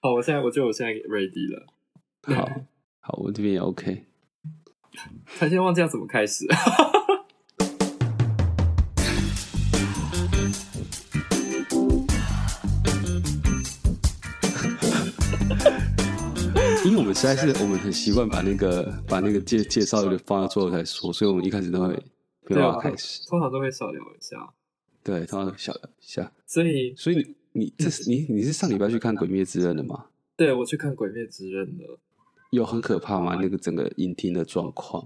好，我现在我觉得我现在 ready 了。好，好，我这边也 OK。他现在忘记要怎么开始。因为我们实在是我们很习惯把那个把那个介介绍的放到最后才说，所以我们一开始都会没办法开始。通常都会少聊一下。对，通常小聊一下。所以，所以你你这是你你是上礼拜去看《鬼灭之刃》的吗？对，我去看《鬼灭之刃》了。有很可怕吗？那个整个影厅的状况？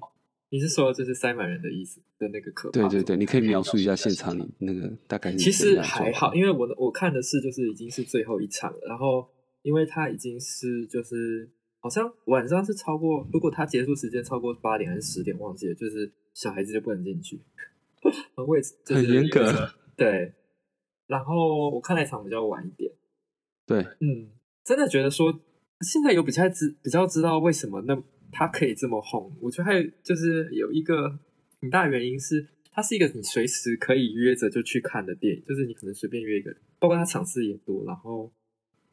你是说就是塞满人的意思的那个可怕？对对对，你可以描述一下现场里那个大概。其实还好，因为我我看的是就是已经是最后一场了，然后因为它已经是就是好像晚上是超过，如果它结束时间超过八点还是十点忘记了，就是小孩子就不能进去，位置很严格。对，然后我看那场比较晚一点。对，嗯，真的觉得说。现在有比较知比较知道为什么那他可以这么红，我觉得还就是有一个很大原因是它是一个你随时可以约着就去看的电影，就是你可能随便约一个，包括它场次也多，然后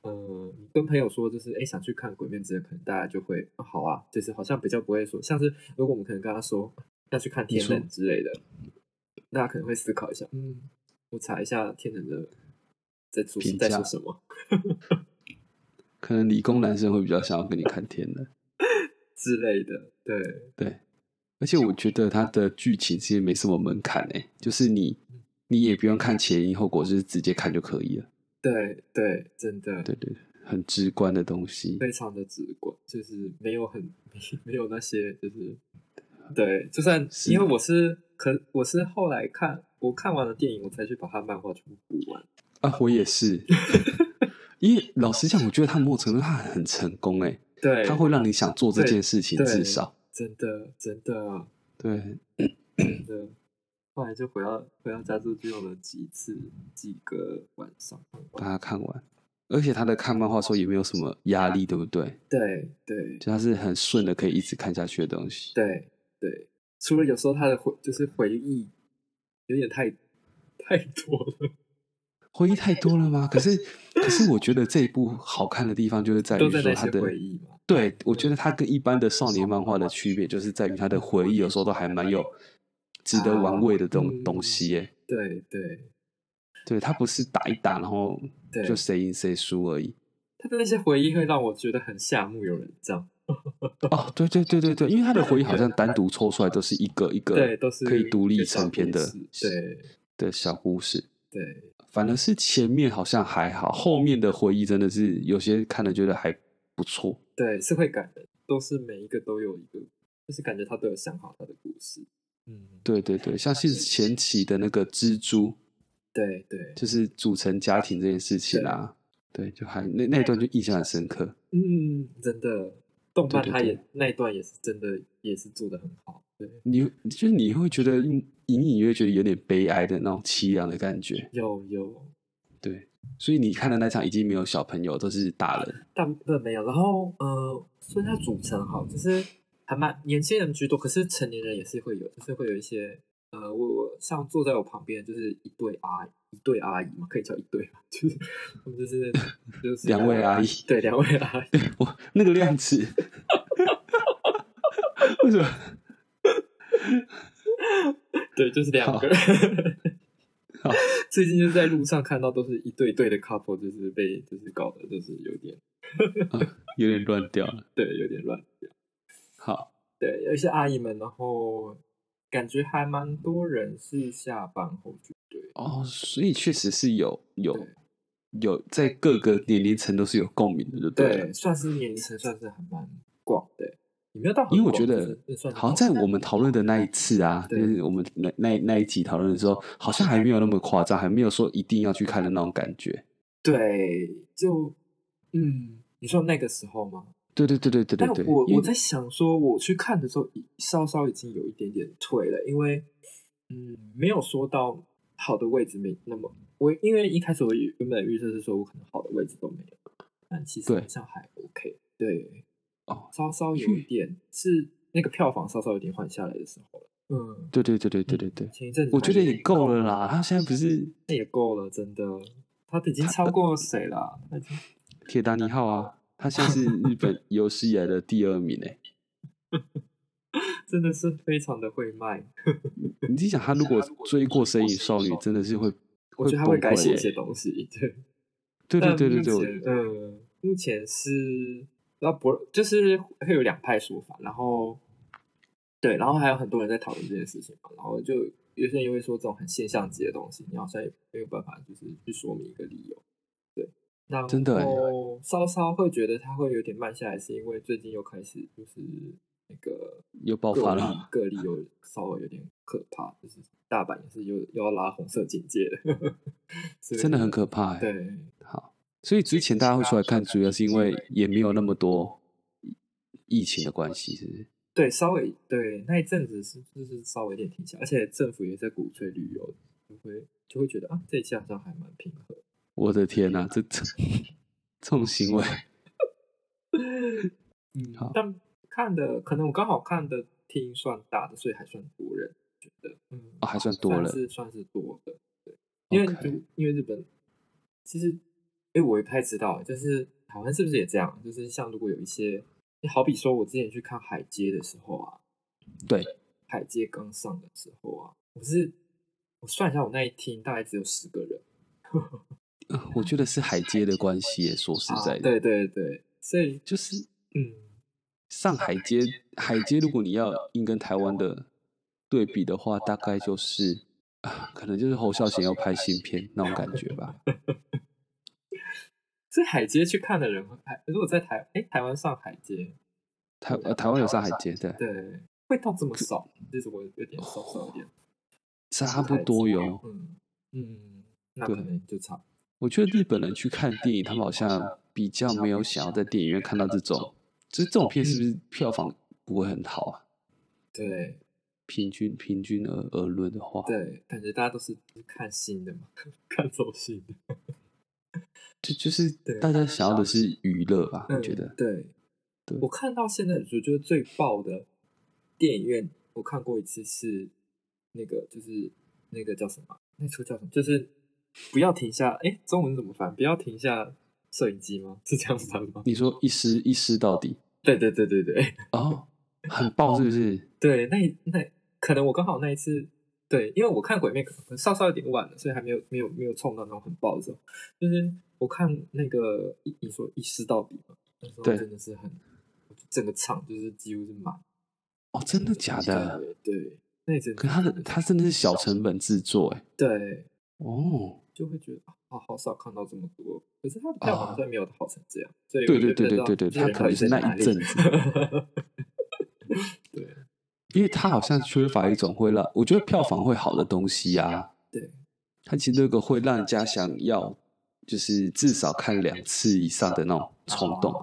嗯，跟朋友说就是哎想去看《鬼面之刃》，可能大家就会好啊，就是好像比较不会说，像是如果我们可能跟他说要去看《天冷》之类的，大家可能会思考一下，嗯，我查一下《天能》的在说在说什么。可能理工男生会比较想要跟你看天的 之类的，对对，而且我觉得它的剧情其实没什么门槛诶，就是你你也不用看前因后果，就是直接看就可以了。对对，真的，对对，很直观的东西，非常的直观，就是没有很 没有那些，就是对，就算因为我是可我是后来看我看完了电影，我才去把他漫画全部补完啊，我也是。因为老实讲，我觉得他某种程度他很成功哎，对，他会让你想做这件事情，至少真的真的对真的。后来就回到回到家之后，就用了几次几个晚上把它看完，而且他的看漫画时候也没有什么压力，对不对？对对，就他是很顺的，可以一直看下去的东西。对对，除了有时候他的回就是回忆有点太太多了。回忆太多了吗？可是，可是我觉得这一部好看的地方就是在于说他的回忆嘛。对，我觉得他跟一般的少年漫画的区别，就是在于他的回忆有时候都还蛮有值得玩味的这种东西。耶。对对对，他不是打一打，然后就谁赢谁输而已。他的那些回忆会让我觉得很羡慕有人这样。哦，对对对对对，因为他的回忆好像单独抽出来都是一个一个，对，都是可以独立成篇的，对的小故事，对。反而是前面好像还好，后面的回忆真的是有些看了觉得还不错。对，是会感人，都是每一个都有一个，就是感觉他都有想好他的故事。嗯，对对对，像是前期的那个蜘蛛，对对，就是组成家庭这件事情啊，对，就还那那段就印象很深刻。嗯，真的，动漫他也那一段也是真的也是做的很好。对，你就是你会觉得隐隐约觉得有点悲哀的那种凄凉的感觉。有有，对，所以你看的那场已经没有小朋友，都是大人。大部分没有，然后呃，所以它组成好，就是还蛮年轻人居多，可是成年人也是会有，就是会有一些呃，我我像坐在我旁边就是一对阿一对阿姨嘛，可以叫一对嘛，就是他们就是就是两位阿姨，对，两位阿姨，我那个量词，为什么？对，就是两个。最近就是在路上看到都是一对对的 couple，就是被就是搞的，就是有点有点乱掉了。对，有点乱掉。好，对，有一些阿姨们，然后感觉还蛮多人是下班后去对。哦，所以确实是有有有在各个年龄层都是有共鸣的，对对，算是年龄层算是还蛮广的。没有到，因为我觉得好像在我们讨论的那一次啊，就是我们那那那一集讨论的时候，好像还没有那么夸张，还没有说一定要去看的那种感觉。对，就嗯，你说那个时候吗？对对对对对对对。我我在想说，我去看的时候，稍稍已经有一点点退了，因为嗯，没有说到好的位置没那么我，因为一开始我原本预测是说我可能好的位置都没有，但其实好像还 OK。对。哦，稍稍 有一点是那个票房稍稍有点缓下来的时候了。嗯，对对对对对对对。前一阵子我觉得也够了啦，他现在不是那也够了，真的，他已经超过谁了？铁达尼号啊，他现在是日本有史以来的第二名诶。真的是非常的会卖。你想，他如果追过《身影少女》，真的是会，我觉得他会改写一些东西。对，对对对对对。嗯，目前是要不就是会有两派说法，然后对，然后还有很多人在讨论这件事情嘛。然后就有些人又会说，这种很现象级的东西，你好像也没有办法，就是去说明一个理由。对，那真的稍稍会觉得他会有点慢下来，是因为最近又开始就是。那个又爆发了，个例又稍微有点可怕，就是大阪也是又又要拉红色警戒了，真的很可怕。对，好，所以之前大家会出来看，主要是因为也没有那么多疫情的关系，是不是？对，稍微对那一阵子是就是稍微有点停下，而且政府也在鼓吹旅游，就会就会觉得啊，这一下好像还蛮平和。我的天哪，这这这种行为，嗯，好，但。看的可能我刚好看的厅算大的，所以还算多人，觉得嗯，还算多了，是算是多的，对，因为就因为日本其实，哎，我也不太知道，就是台湾是不是也这样？就是像如果有一些，你好比说我之前去看海街的时候啊，对，海街刚上的时候啊，我是我算一下，我那一厅大概只有十个人，我觉得是海街的关系，说实在的，对对对，所以就是嗯。上海街，海街，如果你要硬跟台湾的对比的话，大概就是啊，可能就是侯孝贤要拍新片那种感觉吧。所以海街去看的人，还如果在台哎台湾上海街，台呃台湾有上海街，对对，会到这么少，这是我有点少少一点，差不多有，嗯嗯，那可能就差。我觉得日本人去看电影，他们好像比较没有想要在电影院看到这种。其实这种片是不是票房不会很好啊？对，平均平均而而论的话，对，感觉大家都是看新的嘛，看走心的。就就是大家想要的是娱乐吧？我觉得，对，对。我看到现在我觉得最爆的电影院，我看过一次是那个，就是那个叫什么？那出叫什么？就是不要停下。哎，中文怎么翻？不要停下。摄影机吗？是这样子的吗？你说一撕一撕到底？对对对对对。哦，很爆是不是？对，那那可能我刚好那一次，对，因为我看鬼面可能稍稍有点晚了，所以还没有没有没有冲到那种很爆的时候。就是我看那个一你说一撕到底嘛，那时候真的是很，整个场就是几乎是满。哦，真的假的？对，那真。可他的他真的是小成本制作哎。对。哦。就会觉得啊，好少看到这么多。可是他的票房虽然没有好成这样，所以对对对对对对，他可能是那一阵 子。对，因为他好像缺乏一种会让我觉得票房会好的东西啊。对，他其实那个会让人家想要，就是至少看两次以上的那种冲动。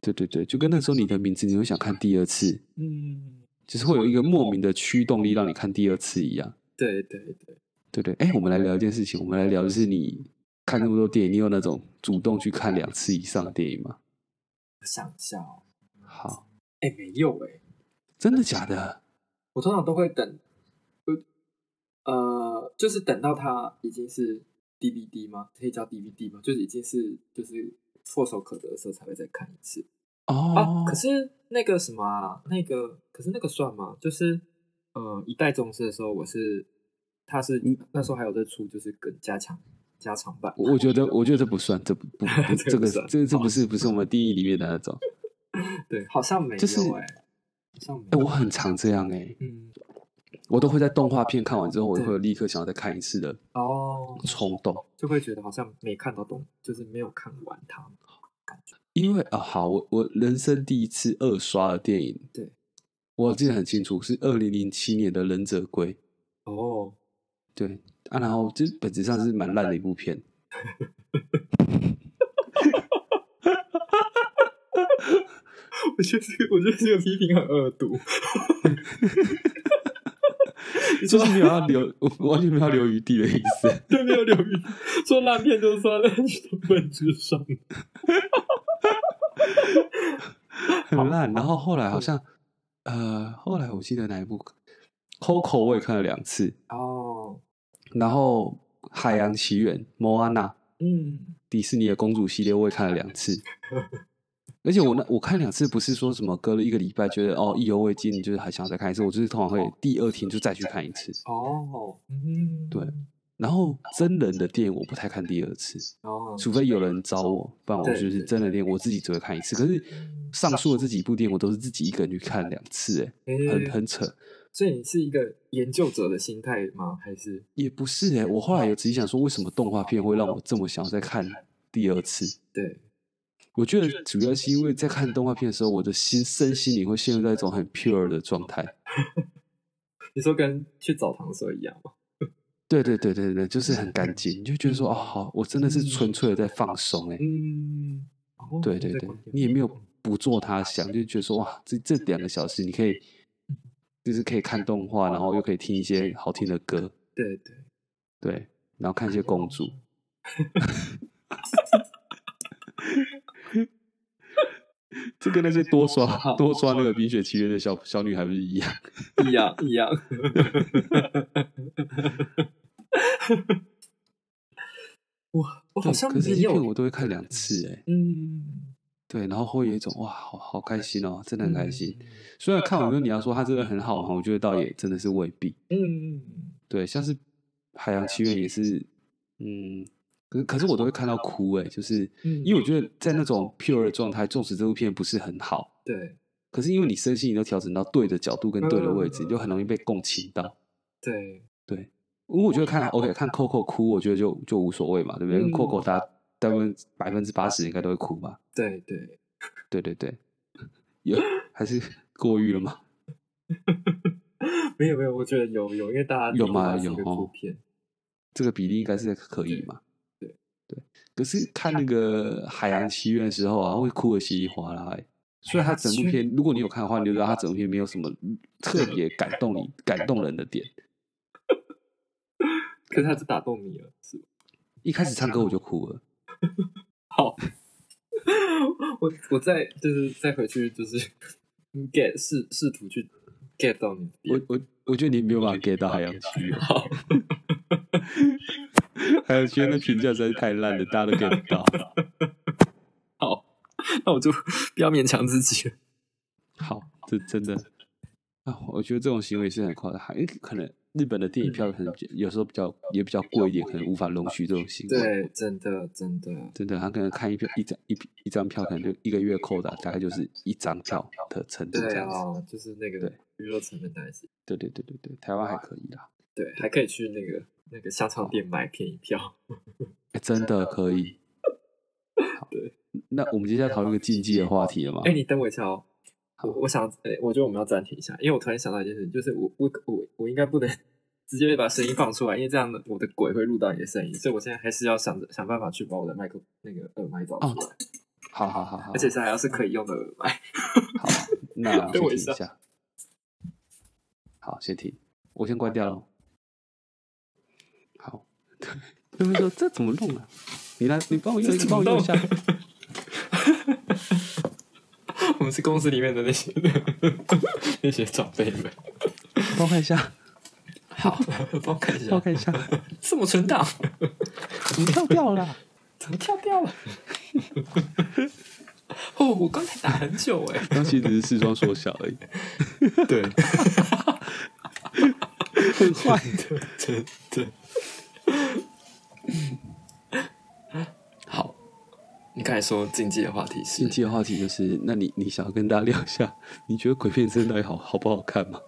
对对对，就跟那时候你的名字，你会想看第二次。嗯，就是会有一个莫名的驱动力让你看第二次一样。对对对。对对，哎，我们来聊一件事情。我们来聊的是你看那么多电影，你有那种主动去看两次以上的电影吗？我想一下哦。好，哎，没有哎，真的假的？我通常都会等，呃，就是等到它已经是 DVD 吗？可以叫 DVD 吗？就是已经是就是唾手可得的时候才会再看一次。哦，可是那个什么啊，那个可是那个算吗？就是呃，一代宗师的时候，我是。他是那时候还有在出，就是更加强加长版。我觉得，我觉得这不算，这不不 这个这这不是不是我们定义里面的那种。对，好像没有哎，哎，我很常这样哎，嗯，我都会在动画片看完之后，我会有立刻想要再看一次的哦冲动，就会觉得好像没看到动，就是没有看完它感觉。因为啊，好，我我人生第一次二刷的电影，对我记得很清楚，是二零零七年的《忍者龟》哦。对啊，然后这本质上是蛮烂的一部片。我觉得这个，我觉得这个批评很恶毒。就是没有要留，完全没有留余地的意思。对，没有留余，说烂片就算了，本质上很烂。然后后来好像，呃，后来我记得哪一部《Coco》我也看了两次。哦。然后《海洋奇缘》莫安娜，嗯，迪士尼的公主系列我也看了两次，而且我那我看两次不是说什么隔了一个礼拜觉得哦意犹未尽，就是还想再看一次，我就是通常会第二天就再去看一次。哦，嗯，对然后真人的电影我不太看第二次，哦，除非有人找我，不然我就是真人电影我自己只会看一次。可是上述的这几部电影我都是自己一个人去看两次，哎，诶很很扯。所以你是一个研究者的心态吗？还是也不是哎、我后来有仔细想说，为什么动画片会让我这么想要再看第二次？对？我觉得主要是因为在看动画片的时候，我的心身心灵会陷入在一种很 pure 的状态。你说跟去澡堂的时候一样吗？对对对对对，就是很干净，你就觉得说，哦，好，我真的是纯粹的在放松哎、嗯，哦对对对你也没有不做他想，就觉得说，哇，这这两个小时你可以，就是可以看动画，然后又可以听一些好听的歌，对对，对，然后看一些公主。这跟那些多刷多刷那个《冰雪奇缘》的小小女孩不是一样？一 样一样。我 我好像可是没有这些片我都会看两次哎、嗯，对，然后会有一种哇，好好开心哦，真的很开心。嗯虽然看完之后你要说它真的很好哈，我觉得倒也真的是未必。嗯，对，像是《海洋奇缘》也是，嗯，可是可是我都会看到哭哎，就是嗯因为我觉得在那种 pure 的状态，纵使这部片不是很好，对可是因为你身心你都调整到对的角度跟对的位置，嗯你就很容易被共情到。对，对，因为我觉得看 OK 看 Coco 哭，我觉得就就无所谓嘛，对不对？因为嗯 Coco 大家大部分百分之八十应该都会哭吧？对对，对对对，有还是过誉了吗？没有没有，我觉得有有，因为大家有吗吗？是一个有哦这个比例应该是可以嘛？对对，可是看那个《海洋奇缘》的时候啊，会哭的稀里哗啦、欸。虽然它整部片，如果你有看的话，你就知道它整部片没有什么特别感动你、感动人的点。可是他是打动你了，是吧？一开始唱歌我就哭了，好，我我再就是再回去就是 get 试试图去 get 到你。我我我觉得你没有办法 get 到《海洋奇缘》，好，《海洋奇缘》的评价实在是太烂了，大家都 get 不到。好，那我就不要勉强自己了。好，这真的啊，我觉得这种行为是很夸张，因为可能日本的电影票可能比有时候比较也比较贵一点，可能无法容许这种行为。对，真的真的，真的，他可能看一票一张一一张票，可能就一个月扣的大概就是一张票的成本这对样子。啊，就是那个对娱乐成本大概是，对对对对对，台湾还可以啦，对，还可以去那个那个香肠店买便宜票。哎，真的可以。好，对，那我们接下来讨论一个禁忌的话题了吗？哎，你等我一下哦。我我想，哎，我觉得我们要暂停一下，因为我突然想到一件事，就是我我我我应该不能 直接把声音放出来，因为这样的我的鬼会录到你的声音，所以我现在还是要想着想办法去把我的麦克那个耳麦找出来，好好好好，而且是还要是可以用的耳麦。好，那等我一下先停一下。好，先停，我先关掉了。好，他们说这怎么弄啊？你来，你帮我用，你帮我用一下。是公司里面的那些那些长辈们，帮我看一下，好，帮我看一下，帮我看一下，这么存档，怎么跳掉了？怎么跳掉了？哦，我刚才打很久哎、刚其实只是视窗缩小而已，对，很坏的。真的。好，你刚才说禁忌的话题是禁忌的话题就是，那你你想要跟大家聊一下，你觉得鬼片真的好好不好看吗？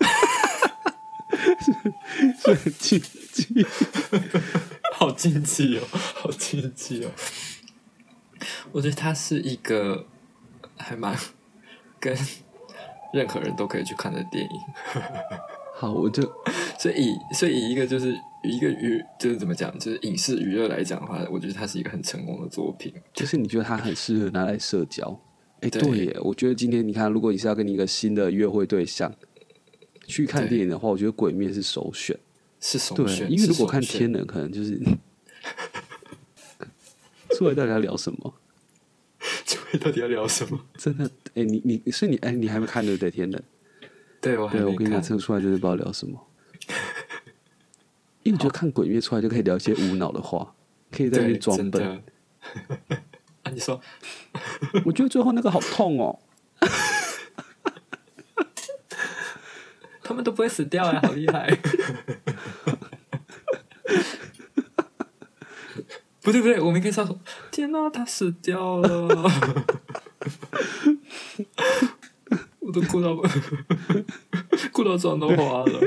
是是很禁忌，好禁忌哦，好禁忌哦。我觉得它是一个还蛮跟任何人都可以去看的电影。好，我就所以以所以以一个就是以一个娱就是怎么讲，就是影视娱乐来讲的话，我觉得它是一个很成功的作品。就是你觉得它很适合拿来社交。哎，对对耶，我觉得今天你看，如果你是要跟你一个新的约会对象去看电影的话，我觉得《鬼面》是首选。是首对，选，因为如果看《天能》，可能就是 出来到底要聊什么？出来到底要聊什么？真的，哎，你你，所以你哎，你还没看对不对？《天能》对我还对，我跟你讲，看。这个出来就是不知道聊什么。因为我觉得看《鬼灭》出来就可以聊一些无脑的话，可以在那边，装笨。啊，你说我觉得最后那个好痛哦。他们都不会死掉呀，好厉害！不对不对，我们应该是要说，天哪、他死掉了，我都哭到哭到妆都花了。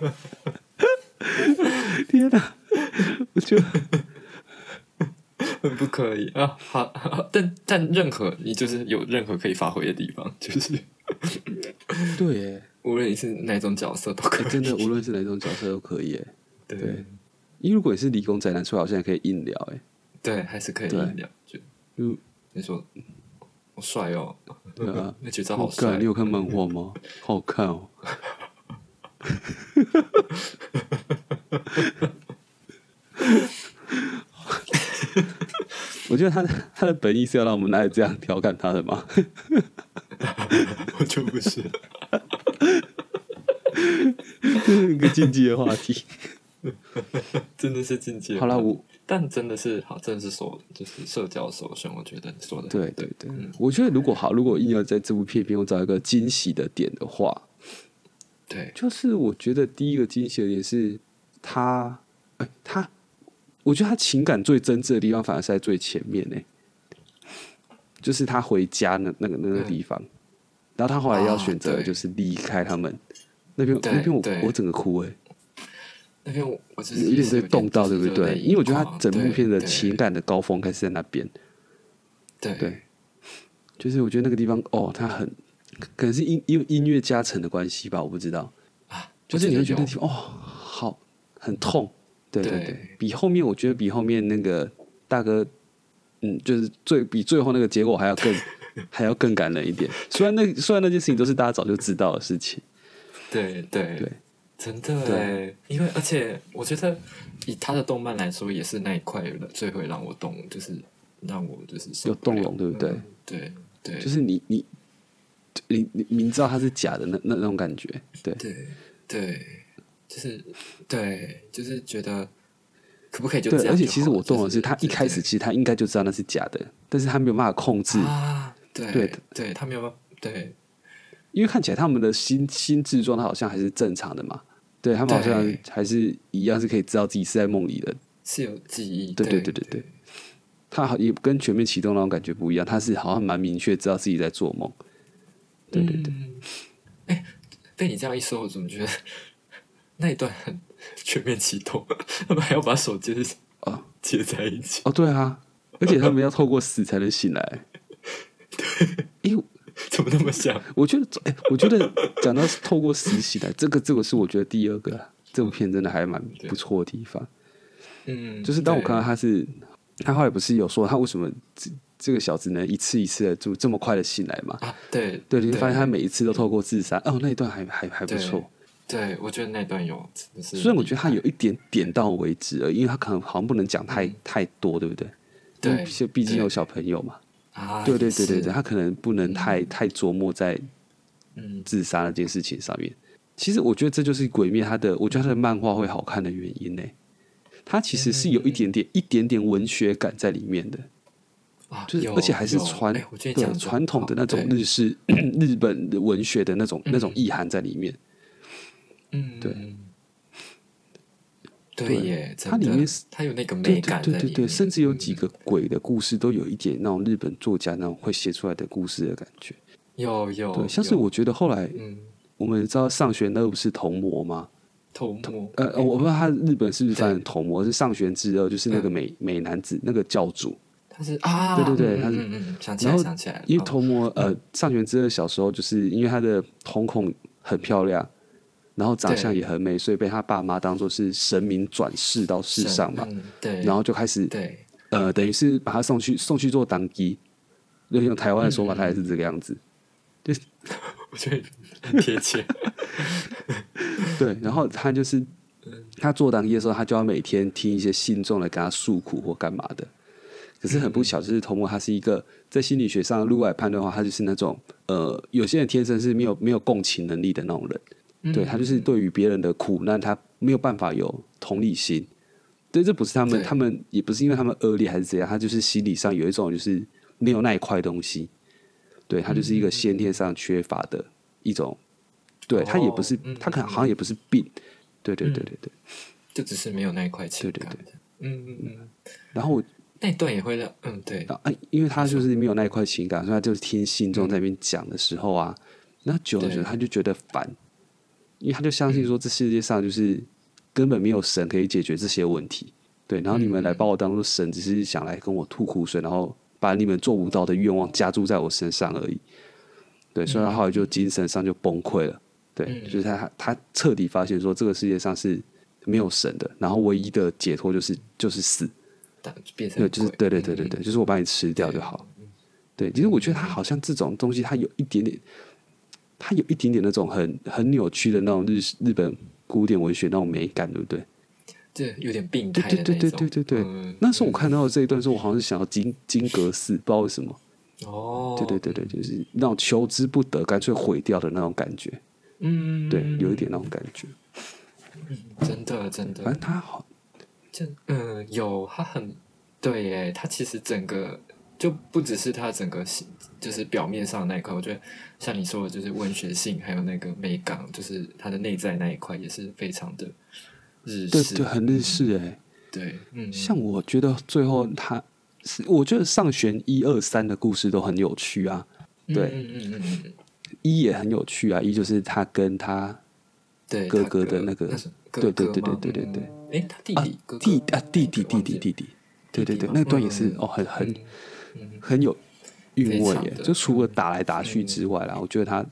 天哪！我觉得很不可以啊！好，好但但任何你就是有任何可以发挥的地方，就是对耶，无论你是哪种角色都可以。欸真的无论是哪种角色都可以耶。对对因为如果你是理工宅男，出来好像也可以硬聊哎。对，还是可以硬聊。就嗯，你说好帅哦，对啊，那绝招好好帅看，你。有看漫画吗？好好看哦。我觉得他的他的本意是要让我们来这样调侃他的嘛。我就不是。这是一个禁忌的话题。真的是境界。好了，我但真的是好，真的是说就是社交首选，我觉得你说的对对对，我觉得如果好，如果硬要在这部片里面我找一个惊喜的点的话，对。就是我觉得第一个惊喜的点是他，哎、他，我觉得他情感最真挚的地方反而是在最前面呢，就是他回家那那个那个地方，然后他后来要啊选择就是离开他们、那边，那边我我整个哭哎、那边我我就是有点被动到，对不对？因为我觉得他整部片的情感的高峰开始在那边，对。对。就是我觉得那个地方哦，他很可能是音因为音乐加成的关系吧，我不知道。啊，就是你会觉得哦，好很痛，对对对。对，比后面我觉得比后面那个大哥，嗯，就是最比最后那个结果还要更 还要更感人一点。虽然那虽然那件事情都是大家早就知道的事情，对对。对，真的对。哎，因为而且我觉得以他的动漫来说，也是那一块最会让我动，就是让我就是有动容对不对？嗯对对，就是你你你你明知道它是假的那那那种感觉，对对对，就是对，就是觉得可不可以就这对？而且其实我动的就是他一开始其实他应该就知道那是假的，但是他没有办法控制，啊，对对对，他没有办法，对因为看起来他们的心心智状态好像还是正常的嘛，对他们好像还是一样是可以知道自己是在梦里的，是有记忆，对对对对对对，他好也跟全面启动那种感觉不一样，他是好像蛮明确知道自己在做梦，对对对，嗯哎、被你这样一说，我怎么觉得那一段很全面启动？他们还要把手接哦 接在一起，哦对啊，而且他们要透过死才能醒来，因为怎么那么像？我觉得，哎、我觉得讲到透过死醒来，这个这个是我觉得第二个啊这部片真的还蛮不错的地方。嗯，就是当我看到他是，他后来不是有说他为什么这这个小子能一次一次的就这么快的醒来嘛？啊，对对，你会发现他每一次都透过自杀，哦，那一段还还还不错。对，我觉得那段有虽然我觉得他有一点点到为止了，因为他可能好像不能讲太、太多，对不对？嗯对毕毕竟有小朋友嘛。啊，对对对对对，他可能不能太、太琢磨在嗯自杀那件事情上面。其实我觉得这就是《鬼灭》他的，我觉得他的漫画会好看的原因呢。他其实是有一点点、一点点文学感在里面的，啊，就是而且还是传对传统的那种日式 日本的文学的那种那种意涵在里面。嗯，对对对耶，它里面是它有那个美感对对对甚至有几个鬼的故事都有一点那种日本作家那种会写出来的故事的感觉。有有对，像是我觉得后来嗯我们知道上玄那不是童魔吗？头目呃，呃我不知道他日本是不是翻成童魔，是上玄之二，就是那个美美男子那个教主。他是啊，对对对他是嗯嗯嗯，想起然后来想起来，因为哦童魔呃上玄之二小时候就是因为他的瞳孔很漂亮，然后长相也很美，所以被他爸妈当做是神明转世到世上嘛，嗯对，然后就开始对呃等于是把他送去送去做当机，就用台湾的说法，他也是这个样子。我觉得很贴切，对，然后他就是嗯他做当机的时候，他就要每天听一些信众来跟他诉苦或干嘛的。可是很不巧，就是通过他是一个在心理学上如果来判断的话，他就是那种呃，有些人天生是没有没有共情能力的那种人，对他就是对于别人的苦难，他没有办法有同理心，对，这不是他们，他们也不是因为他们恶劣还是怎样，他就是心理上有一种就是没有那一块东西，对他就是一个先天上缺乏的一种，对他也不是他可能好像也不是病，对对对对对。就只是没有那一块情对对。嗯嗯嗯，然后我那一段也会让嗯对，啊，哎因为他就是没有那一块情感，所以他就是听信众在那边讲的时候啊，那久了久了他就觉得烦，因为他就相信说这世界上就是根本没有神可以解决这些问题，对，然后你们来把我当做神，只是想来跟我吐苦水，然后把你们做不到的愿望加注在我身上而已，对，所以他后来就精神上就崩溃了，对，嗯。就是他他彻底发现说这个世界上是没有神的，然后唯一的解脱就是就是死。但变成对，就是对对对对嗯对，就是我把你吃掉就好。对，其实我觉得他好像这种东西，它有一点点，他有一点点那种很很扭曲的那种日日本古典文学那种美感，对不对？对有点病对态的对对对对对对。嗯那时候我看到这一段的时候，我好像是想要金金阁寺，不知道为什么。哦，对对对对，就是那种求之不得，干脆毁掉的那种感觉。嗯，对，有一点那种感觉。真的真的反，正他好，这嗯有他很对耶，他其实整个就不只是他整个形就是表面上那一块，我觉得像你说的，就是文学性，还有那个美感，就是他的内在那一块也是非常的日式，对对，很日式哎、对，嗯，像我觉得最后他是，我觉得上弦一二三的故事都很有趣啊。对嗯嗯嗯一也很有趣啊，一就是他跟他对，哥哥的那个对对对对对对对。嗯诶，他弟啊弟哥哥弟啊弟弟弟弟弟弟，对对对，那段也是嗯哦，很很很有韵味耶。就除了打来打去之外啦，我觉得他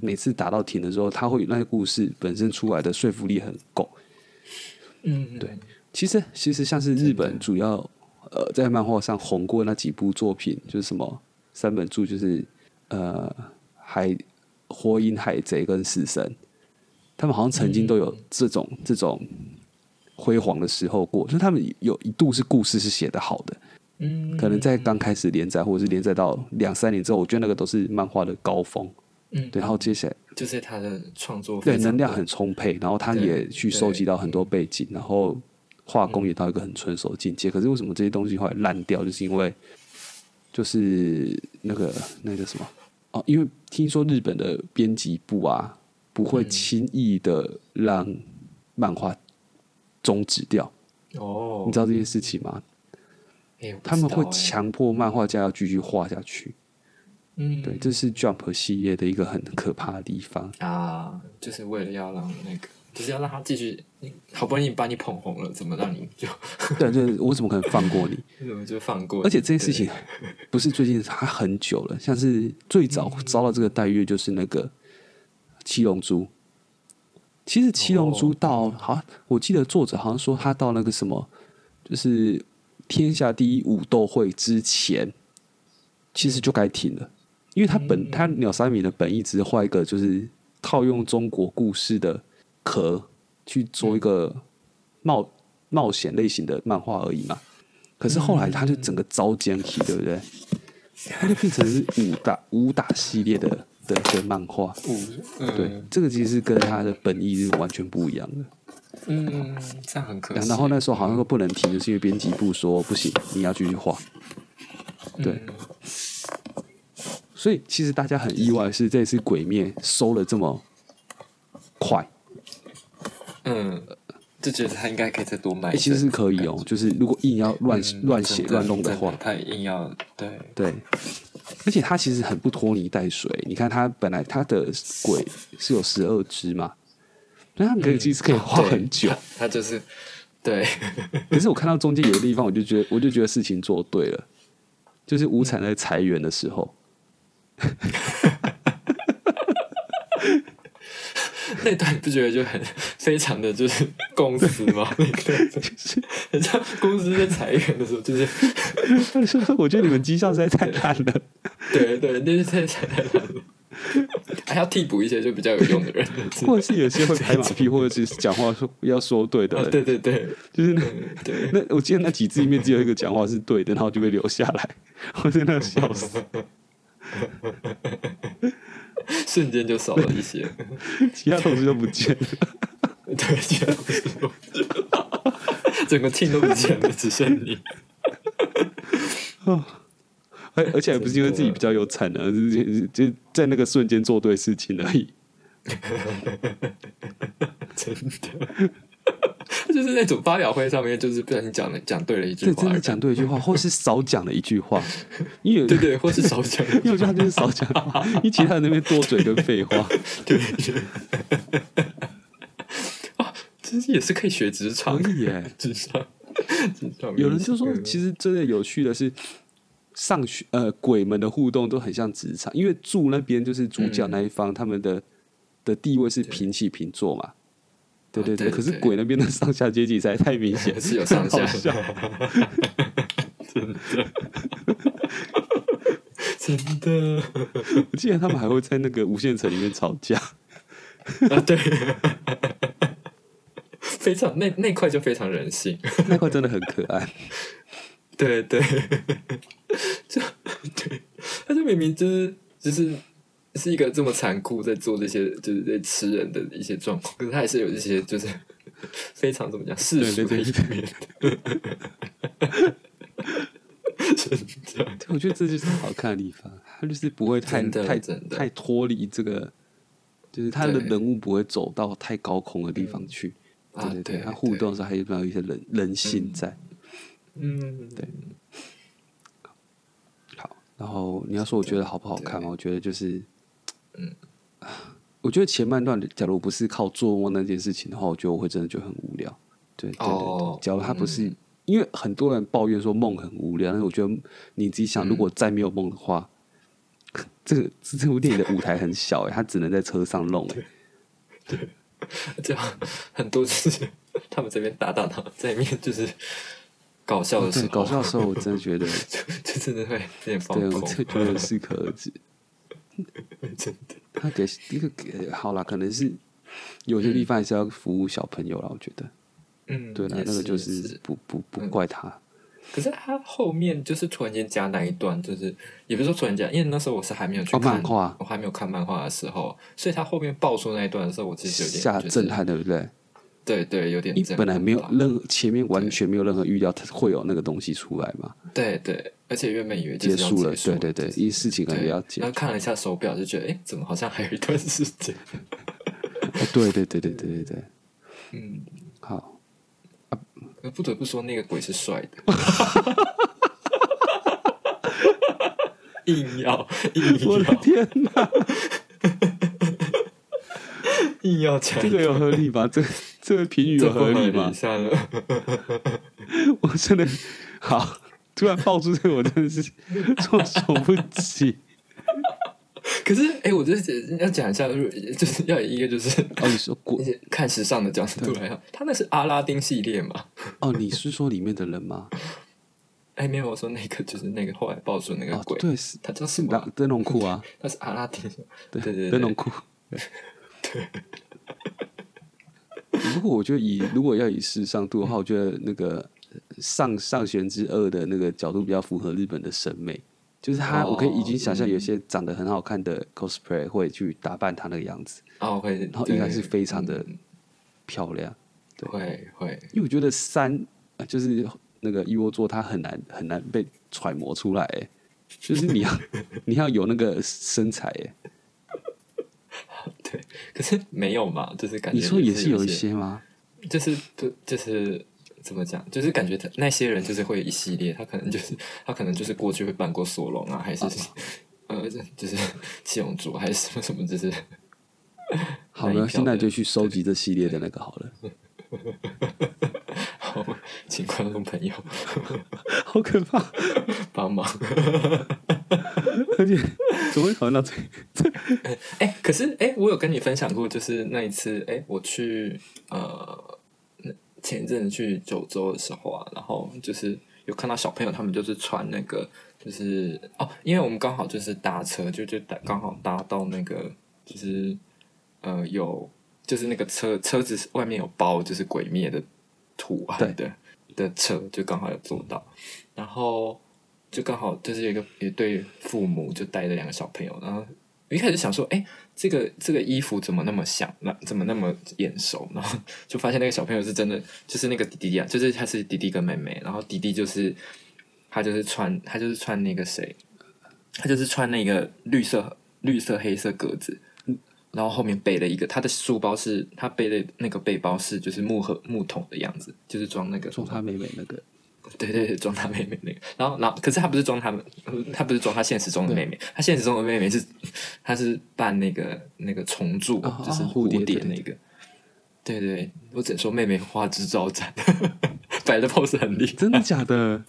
每次打到停的时候，他会那些故事本身出来的说服力很够。嗯，嗯对其实其实像是日本主要呃在漫画上红过那几部作品，就是什么三本柱，就是呃海火影、海贼跟死神，他们好像曾经都有这种、这种辉煌的时候过，就是他们有一度是故事是写的好的，嗯，可能在刚开始连载或者是连载到两三年之后，我觉得那个都是漫画的高峰。嗯，对，然后接下来就是他的创作对能量很充沛，然后他也去收集到很多背景，然后画工也到一个很纯熟的境界。可是为什么这些东西后来烂掉？就是因为就是那个那个什么哦，因为听说日本的编辑部啊不会嗯轻易的让漫画终止掉，哦，你知道这件事情吗？他们会强迫漫画家要继续画下去。嗯，对，这是 Jump 系列的一个很可怕的地方。啊，就是为了要让那个，就是要让他继续，你好不容易把你捧红了，怎么让你就对 对，我怎么可能放过你？怎么就放过你？而且这件事情不是最近，它很久了。像是最早遭到这个待遇，就是那个七龙珠。其实七龙珠到好像，我记得作者好像说他到那个什么，就是天下第一武斗会之前，其实就该停了，因为他本他鸟山明的本意只是画一个就是套用中国故事的壳去做一个冒冒险类型的漫画而已嘛。可是后来他就整个遭奸体，对不对？他就变成是武打武打系列的的的漫画。嗯对，这个其实是跟他的本意是完全不一样的。嗯嗯，这样很可惜。然后那时候好像说不能停，就是因为编辑部说不行，你要继续画。对嗯所以其实大家很意外，是这次《鬼灭》收了这么快。嗯，就觉得他应该可以再多卖一阵。欸其实是可以哦，就是如果硬要乱嗯乱写乱弄的话，他也硬要对，对。而且他其实很不拖泥带水。你看，他本来他的鬼是有十二只嘛，那它可以其实可以画很久。他他就是对，可是我看到中间有个地方，我就觉得我就觉得事情做对了，就是无产在裁员的时候，那段你不觉得就很非常的就是公司吗？那个就是很 像公司在裁员的时候，就是他就说：“我觉得你们绩效实在太烂了。对对，那是太太烂了，还要替补一些就比较有用的人。”或者是有些会拍马屁，或者是讲话说要说对的啊，对对对就是那对，那我记得那几字里面只有一个讲话是对的，然后就被留下来，我真的笑死。瞬间就少了一些。其他同事都不见了。对，其他同事都整个 team 都不见了，只剩你。而而且还不是因为自己比较有产能，就就在那个瞬间做对事情而已。真的，就是那种发表会上面，就是不小心讲了讲对了一句对，话，真的讲对一句话，或是少讲了一句话，因为对对，或是少讲，因为我觉得他就是少讲话，因为其他人那边多嘴跟废话。对，啊，其实也是可以学职场，可以耶，职场，职场。有人就说，其实真的有趣的是，上学呃鬼们的互动都很像职场，因为住那边就是主角那一方，他们的的地位是平起平坐嘛。对对对，可是鬼那边的上下阶级实在太明显，是有上下，真的，真的。我记得他们还会在那个无限城里面吵架。啊，对，非常那那块就非常人性，那块真的很可爱。对对，就对，他就明明就是就是是一个这么残酷在做这些就是在吃人的一些状况，可是他还是有一些就是 非常怎么讲世俗的一面。真的，我觉得这就是好看的地方，他就是不会太太太脱离这个，就是他的人物不会走到太高空的地方去。对对对，他互动的时候还有没有一些人人性在？嗯，对。好，然后你要说我觉得好不好看吗？我觉得就是，嗯，我觉得前半段假如不是靠做梦那件事情的话，我觉得我会真的觉得很无聊。对对对，假如他不是。因为很多人抱怨说梦很无聊，但是我觉得你自己想，如果再没有梦的话，这个这部电影的舞台很小哎，他只能在车上弄哎。对，这样很多就是他们这边打打打，在里面就是搞笑的时候，搞笑的时候我真的觉得 就真的会有点放空，对，我就觉得适可而止。真的，他给一个给好了，可能是有些地方还是要服务小朋友了，我觉得。嗯，对了，那个就是不不不怪他。可是他后面就是突然间加那一段，就是也不是说突然间，因为那时候我是还没有去看漫画，我还没有看漫画的时候，所以他后面爆出那一段的时候，我其实有点吓震撼，对不对？对对，有点。你本来没有任何前面完全没有任何预料，它会有那个东西出来嘛？对对，而且原本以为结束了，对对对，因为事情感觉要结。然后看了一下手表，就觉得哎，怎么好像还有一段时间？对对对对对对对，嗯，好。不得不说，那个鬼是帅的，硬要硬要，我的天哪！硬要讲这个有合理吧？这这个评语有合理吗？算了，我真的好，突然爆出这个，我真的是措手不及。可是，哎，我就是要讲一下，就是要一个就是哦，你说过看时尚的角度来讲，他那是阿拉丁系列嘛？哦，你是说里面的人吗？哎，没有，我说那个就是那个后来爆出那个鬼，对，他叫什么？灯笼裤啊，他是阿拉丁，对对对，灯笼裤。对。不过，我觉得以如果要以时尚度的话，我觉得那个上上弦之二的那个角度比较符合日本的审美。就是他，我可以已经想象有些长得很好看的 cosplay 会去打扮他那个样子，哦会，然后应该是非常的漂亮，对。会会，因为我觉得三就是那个一窝座，它很难很难被揣摩出来，哎，就是你要 你要有那个身材，哎，对，可是没有嘛，就是感觉你说也是有一些吗？就是不就是。怎么讲？就是感觉他那些人就是会一系列，他可能就是他可能就是过去会扮过索隆啊，还是呃，就是七龙珠，还是什么什么，就是好了，现在就去收集这系列的那个好了。好，请观众朋友，好可怕，帮忙。而且怎么会讨论到这？这哎，可是哎，我有跟你分享过，就是那一次哎，我去呃。前一阵子去九州的时候啊，然后就是有看到小朋友，他们就是穿那个，就是哦，因为我们刚好就是搭车，就就搭刚好搭到那个，就是呃有就是那个车车子外面有包就是鬼灭的图案的的车，就刚好有坐到，然后就刚好就是有一个一对父母就带着两个小朋友，然后我一开始想说，哎、这个这个衣服怎么那么像，那怎么那么眼熟？然后就发现那个小朋友是真的，就是那个弟弟啊，就是他是弟弟跟妹妹，然后弟弟就是他就是穿他就是穿那个谁，他就是穿那个绿色绿色黑色格子，然后后面背了一个他的书包是他背的那个背包是就是木盒木桶的样子，就是装那个装他妹妹那个，对对对，装他妹妹那个，然后然后可是他不是装他们，他不是装他现实中的妹妹，他现实中的妹妹是他是扮那个那个虫柱，哦就是哦蝴蝶蝶那个。对对，我只能说妹妹花枝招展，摆的 pose 很厉害，真的假的？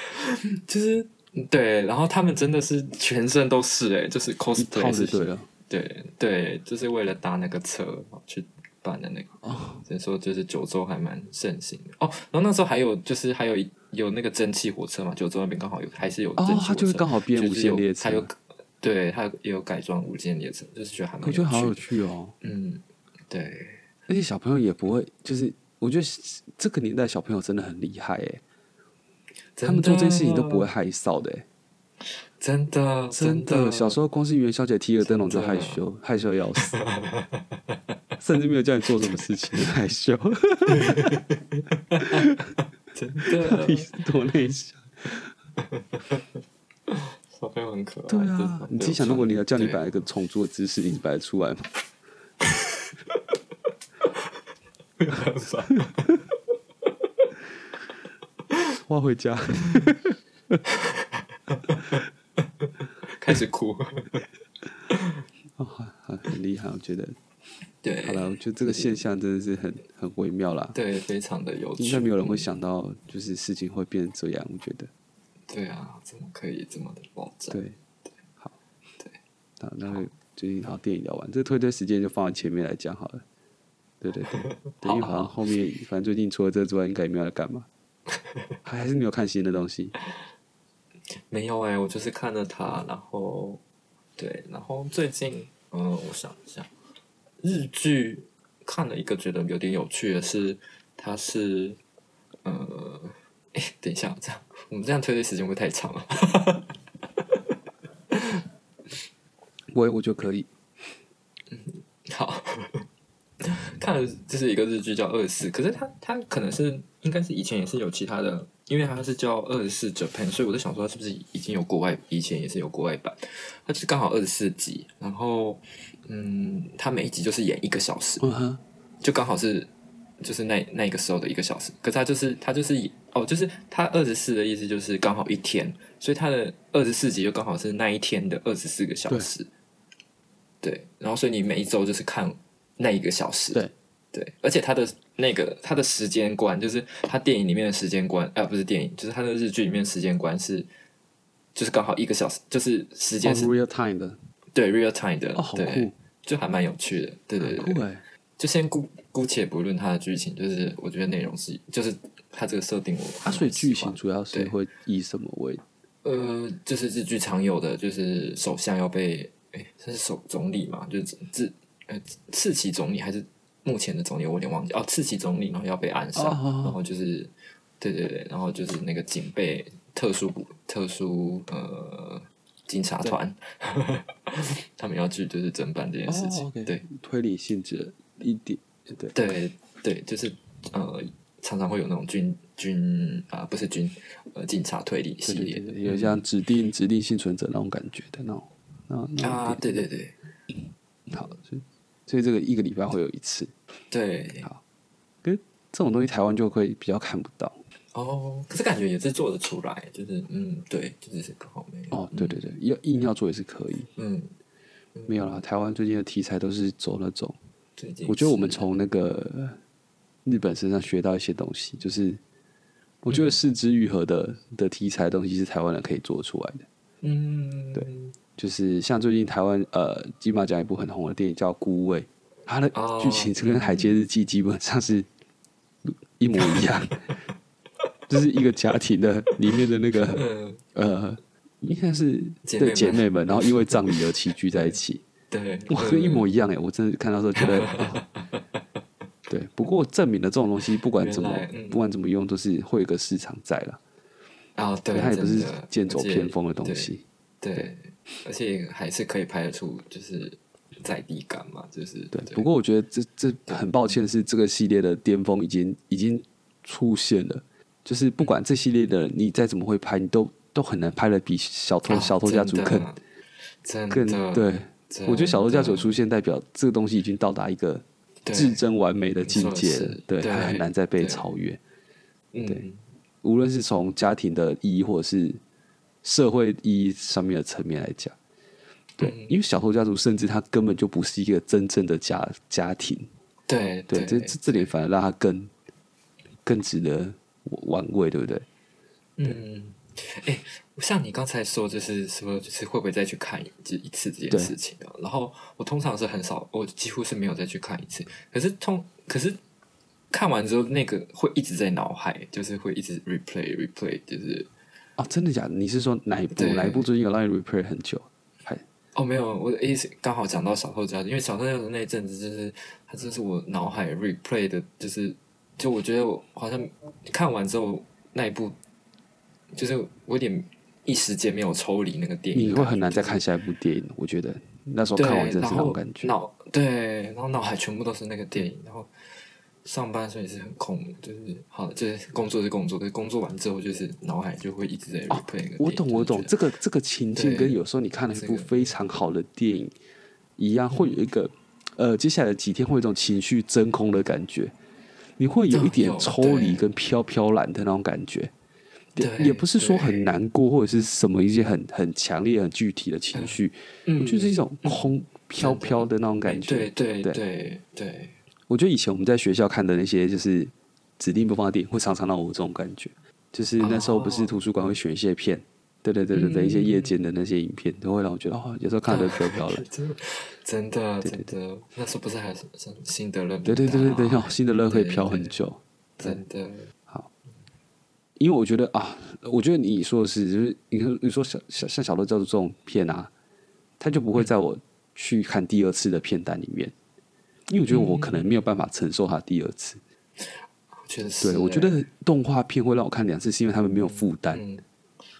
就是对，然后他们真的是全身都是哎、就是 cosplay 了。对对，就是为了搭那个车去办的那个。哦，所以说就是九州还蛮盛行的哦。然后那时候还有就是还有有那个蒸汽火车嘛，九州那边刚好有还是有蒸汽火车，，哦它就是刚好变无就是有限列车对它也有改装无限列车，就是觉得还蛮我觉得好有有趣哦。嗯，对，而且小朋友也不会，就是我觉得这个年代小朋友真的很厉害哎，他们做这些事情都不会害臊的哎。真的真的的，小时候光是元宵节提个灯笼就害羞，害羞要死，甚至没有叫你做什么事情，害羞，真的你是多内向。小朋友很可爱。对啊，你自己想，如果你要叫你对摆一个重做的姿势，你摆得出来吗？我要回家。开始哭。哦，很很厉害，我觉得。对，好了，我觉得这个现象真的是很很微妙啦。对，非常的有趣。应该没有人会想到，就是事情会变成这样。我觉得，对啊，怎么可以这么的爆炸？对，好，对，好，那最近好电影聊完，这个推推时间就放在前面来讲好了。对对对，对，因为好像后面反正最近除了这之外，应该也没有在干嘛。还还是没有看新的东西？没有哎、我就是看了他，然后对，然后最近嗯，我想一下，日剧看了一个觉得有点有趣的是，它是呃，哎，等一下，这样我们这样推的时间会太长 了？我我就可以。嗯好，看了就是一个日剧叫《二四》，可是它它可能是应该是以前也是有其他的，因为它是叫《二十四 Japan》，所以我在想说它是不是已经有国外，以前也是有国外版，它就是刚好二十四集，然后嗯，它每一集就是演一个小时，嗯哼，就刚好是就是那那个时候的一个小时，可是它就是它就是以哦，就是它二十四的意思就是刚好一天，所以它的二十四集就刚好是那一天的二十四个小时。对，然后所以你每一周就是看那一个小时。对对，而且他的那个他的时间观，就是他电影里面的时间观，啊，不是电影，就是他的日剧里面的时间观是，就是刚好一个小时，就是时哦间是、，real time 的，对 real time 的，对酷，，就还蛮有趣的。对对对。就先姑姑且不论它的剧情，就是我觉得内容是，就是它这个设定我还啊，所以剧情主要是对会以什么为？呃，就是日剧常有的，就是首相要被，哎，这是首总理嘛，就是自呃次期总理还是目前的总理，我有点忘记哦，次期总理然后要被暗杀，然后就是对对对，然后就是那个警备特殊部特殊呃警察团，他们要去就是侦办这件事情，对。推理性质一点，对，对对，就是呃常常会有那种军军啊、不是军呃警察推理系列。对对对，有像指定指定幸存者那种感觉的那种，那那啊，对对对。好，所以所以这个一个礼拜会有一次，对好。这种东西台湾就会比较看不到。哦，可是感觉也是做得出来，就是嗯，对，就是。哦，对对对，要硬要做也是可以，嗯，没有啦。台湾最近的题材都是走那种，最近我觉得我们是从那个日本身上学到一些东西，就是我觉得四肢愈合的的题材的东西是台湾人可以做出来的。嗯，对就是像最近台湾呃金马奖一部很红的电影叫《孤味》，它的哦剧情是跟《海街日记》基本上是一模一样，就是一个家庭的里面的那个嗯，呃，应该是姐姐妹们，然后因为葬礼而齐聚在一起，对，哇，跟一模一样哎！我真的看到时候觉得，哦对。不过证明了这种东西不管怎么嗯不管怎么用，都是会有个市场在了，啊，对，它也不是剑走偏锋的东西。对，对而且还是可以拍得出就是在地感嘛，就是对。不过我觉得这这很抱歉的是，这个系列的巅峰已经已经出现了，就是不管这系列的你再怎么会拍，你都都很难拍的比小偷小偷家族更更对。我觉得小偷家族出现代表这个东西已经到达一个至真完美的境界了，对，它很难再被超越。对，无论是从家庭的意义，或者是社会意义上面的层面来讲，对，因为小偷家族甚至他根本就不是一个真正的家家庭，对对，这这点反而让他更更值得玩味，对不对？嗯，哎，像你刚才说，就是说，就是会不会再去看一一次这件事情啊？然后我通常是很少，我几乎是没有再去看一次。可是通，可是。看完之后，那个会一直在脑海，就是会一直 replay replay，就是哦，真的假的？你是说哪一部？哪一部最近有让你 replay 很久？还哦，没有，我的意思刚好讲到小偷家族，因为小偷家族那一阵子，就是它就是我脑海 replay 的，就是就我觉得我好像看完之后那一部，就是我有点一时间没有抽离那个电影，你会很难再看下一部电影。我觉得那时候看完真是那种感觉，脑对，然后脑海全部都是那个电影，然后。上班时候也是很空，就是好，就是工作是工作，是工作完之后，就是脑海就会一直在 replay 我懂，我懂，这个这个情境跟有时候你看了一部非常好的电影一样，会有一个呃，接下来几天会有一种情绪真空的感觉，你会有一点抽离跟飘飘然的那种感觉，也不是说很难过或者是什么一些很很强烈很具体的情绪，嗯，就是一种空飘飘的那种感觉，对。对对对。我觉得以前我们在学校看的那些就是指定播放的电影，会常常让我这种感觉。就是那时候不是图书馆会选一些片，对对对对对，一些夜间的那些影片，都会让我觉得哦，有时候看得飘飘的。真的真的，那时候不是还有什么辛德勒？对对对对对，辛德勒可以飘很久。真的好，因为我觉得啊，我觉得你说的是，就是你看你说小小像小乐教授这种片啊，他就不会在我去看第二次的片单里面。因为我觉得我可能没有办法承受它第二次，确实，对我觉得动画片会让我看两次，是因为他们没有负担。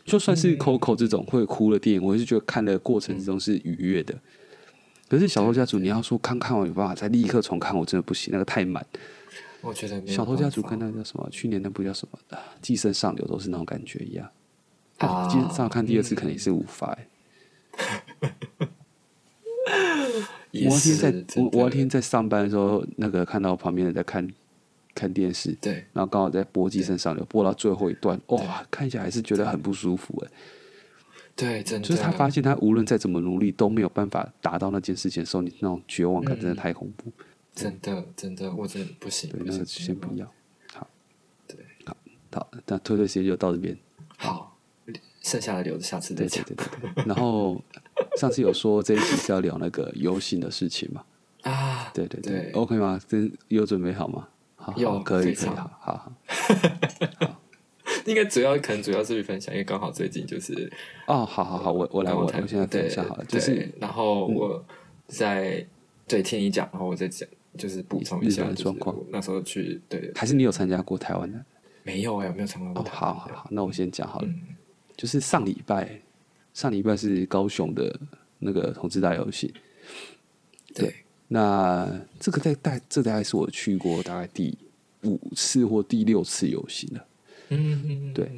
就算是 Coco 这种会哭的电影，我是觉得看的过程之中是愉悦的。可是《小偷家族》，你要说看看完有办法再立刻重看，我真的不行，那个太满。我觉得《小偷家族》跟那个叫什么，去年那部叫什么《寄生上流》都是那种感觉一样。啊，寄生上看第二次肯定是无法。我那天在我我那天在上班的时候，那个看到旁边人在看看电视，对，然后刚好在播《寄生上流》，播到最后一段，哇，看起来还是觉得很不舒服哎。对，真的，就是他发现他无论再怎么努力都没有办法达到那件事情的时候，你那种绝望感真的太恐怖。真的，真的，我真的不行。对，那个先不要。好，对，好，好，那推推时间就到这边。好，剩下的留着下次再讲。对对对对，然后。上次有说这一集是要聊那个游行的事情嘛？啊，对对对，OK 吗？真有准备好吗？好，可以可以，好好好。应该主要可能主要是分享，因为刚好最近就是哦，好好好，我我来我我现在分享好了，就是然后我在对听你讲，然后我再讲，就是补充一下状况。那时候去对，还是你有参加过台湾的？没有哎，我没有参加过。好好好，那我先讲好了，就是上礼拜。上礼拜是高雄的那个同志大游行，对，那这个在大这大概是我去过大概第五次或第六次游行了，嗯嗯对。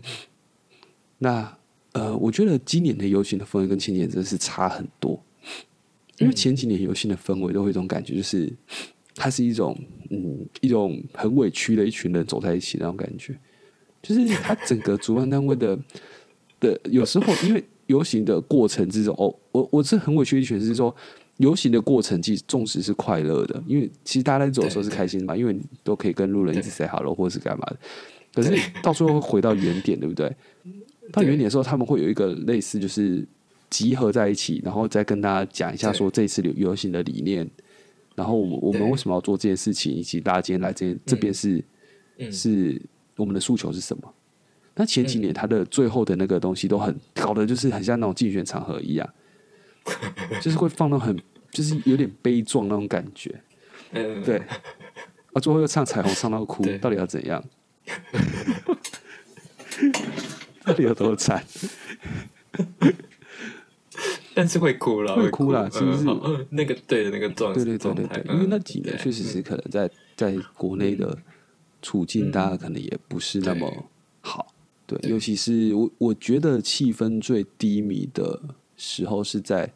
那呃，我觉得今年的游行的氛围跟前几年真的是差很多，因为前几年游行的氛围都会有一种感觉，就是它是一种嗯一种很委屈的一群人走在一起那种感觉，就是它整个主办单位的的有时候因为。游行的过程之中，哦，我我是很委屈一群，是说游行的过程，其实纵使是快乐的，因为其实大家在走的时候是开心的嘛，因为都可以跟路人一直 say hello 或者是干嘛的。可是到最后会回到原点，对不对？到原点的时候，他们会有一个类似，就是集合在一起，然后再跟大家讲一下说这次游游行的理念，然后我我们为什么要做这件事情，以及大家今天来这这边是是我们的诉求是什么。那前几年他的最后的那个东西都很搞的，就是很像那种竞选场合一样，就是会放到很，就是有点悲壮那种感觉。对，啊，最后又唱彩虹唱到哭，到底要怎样？到底有多惨？但是会哭了，会哭了是不是那个对的那个状对对对状态对对，因为那嗯几年确实是可能在在国内的处境，大家可能也不是那么好。对，尤其是我我觉得气氛最低迷的时候是在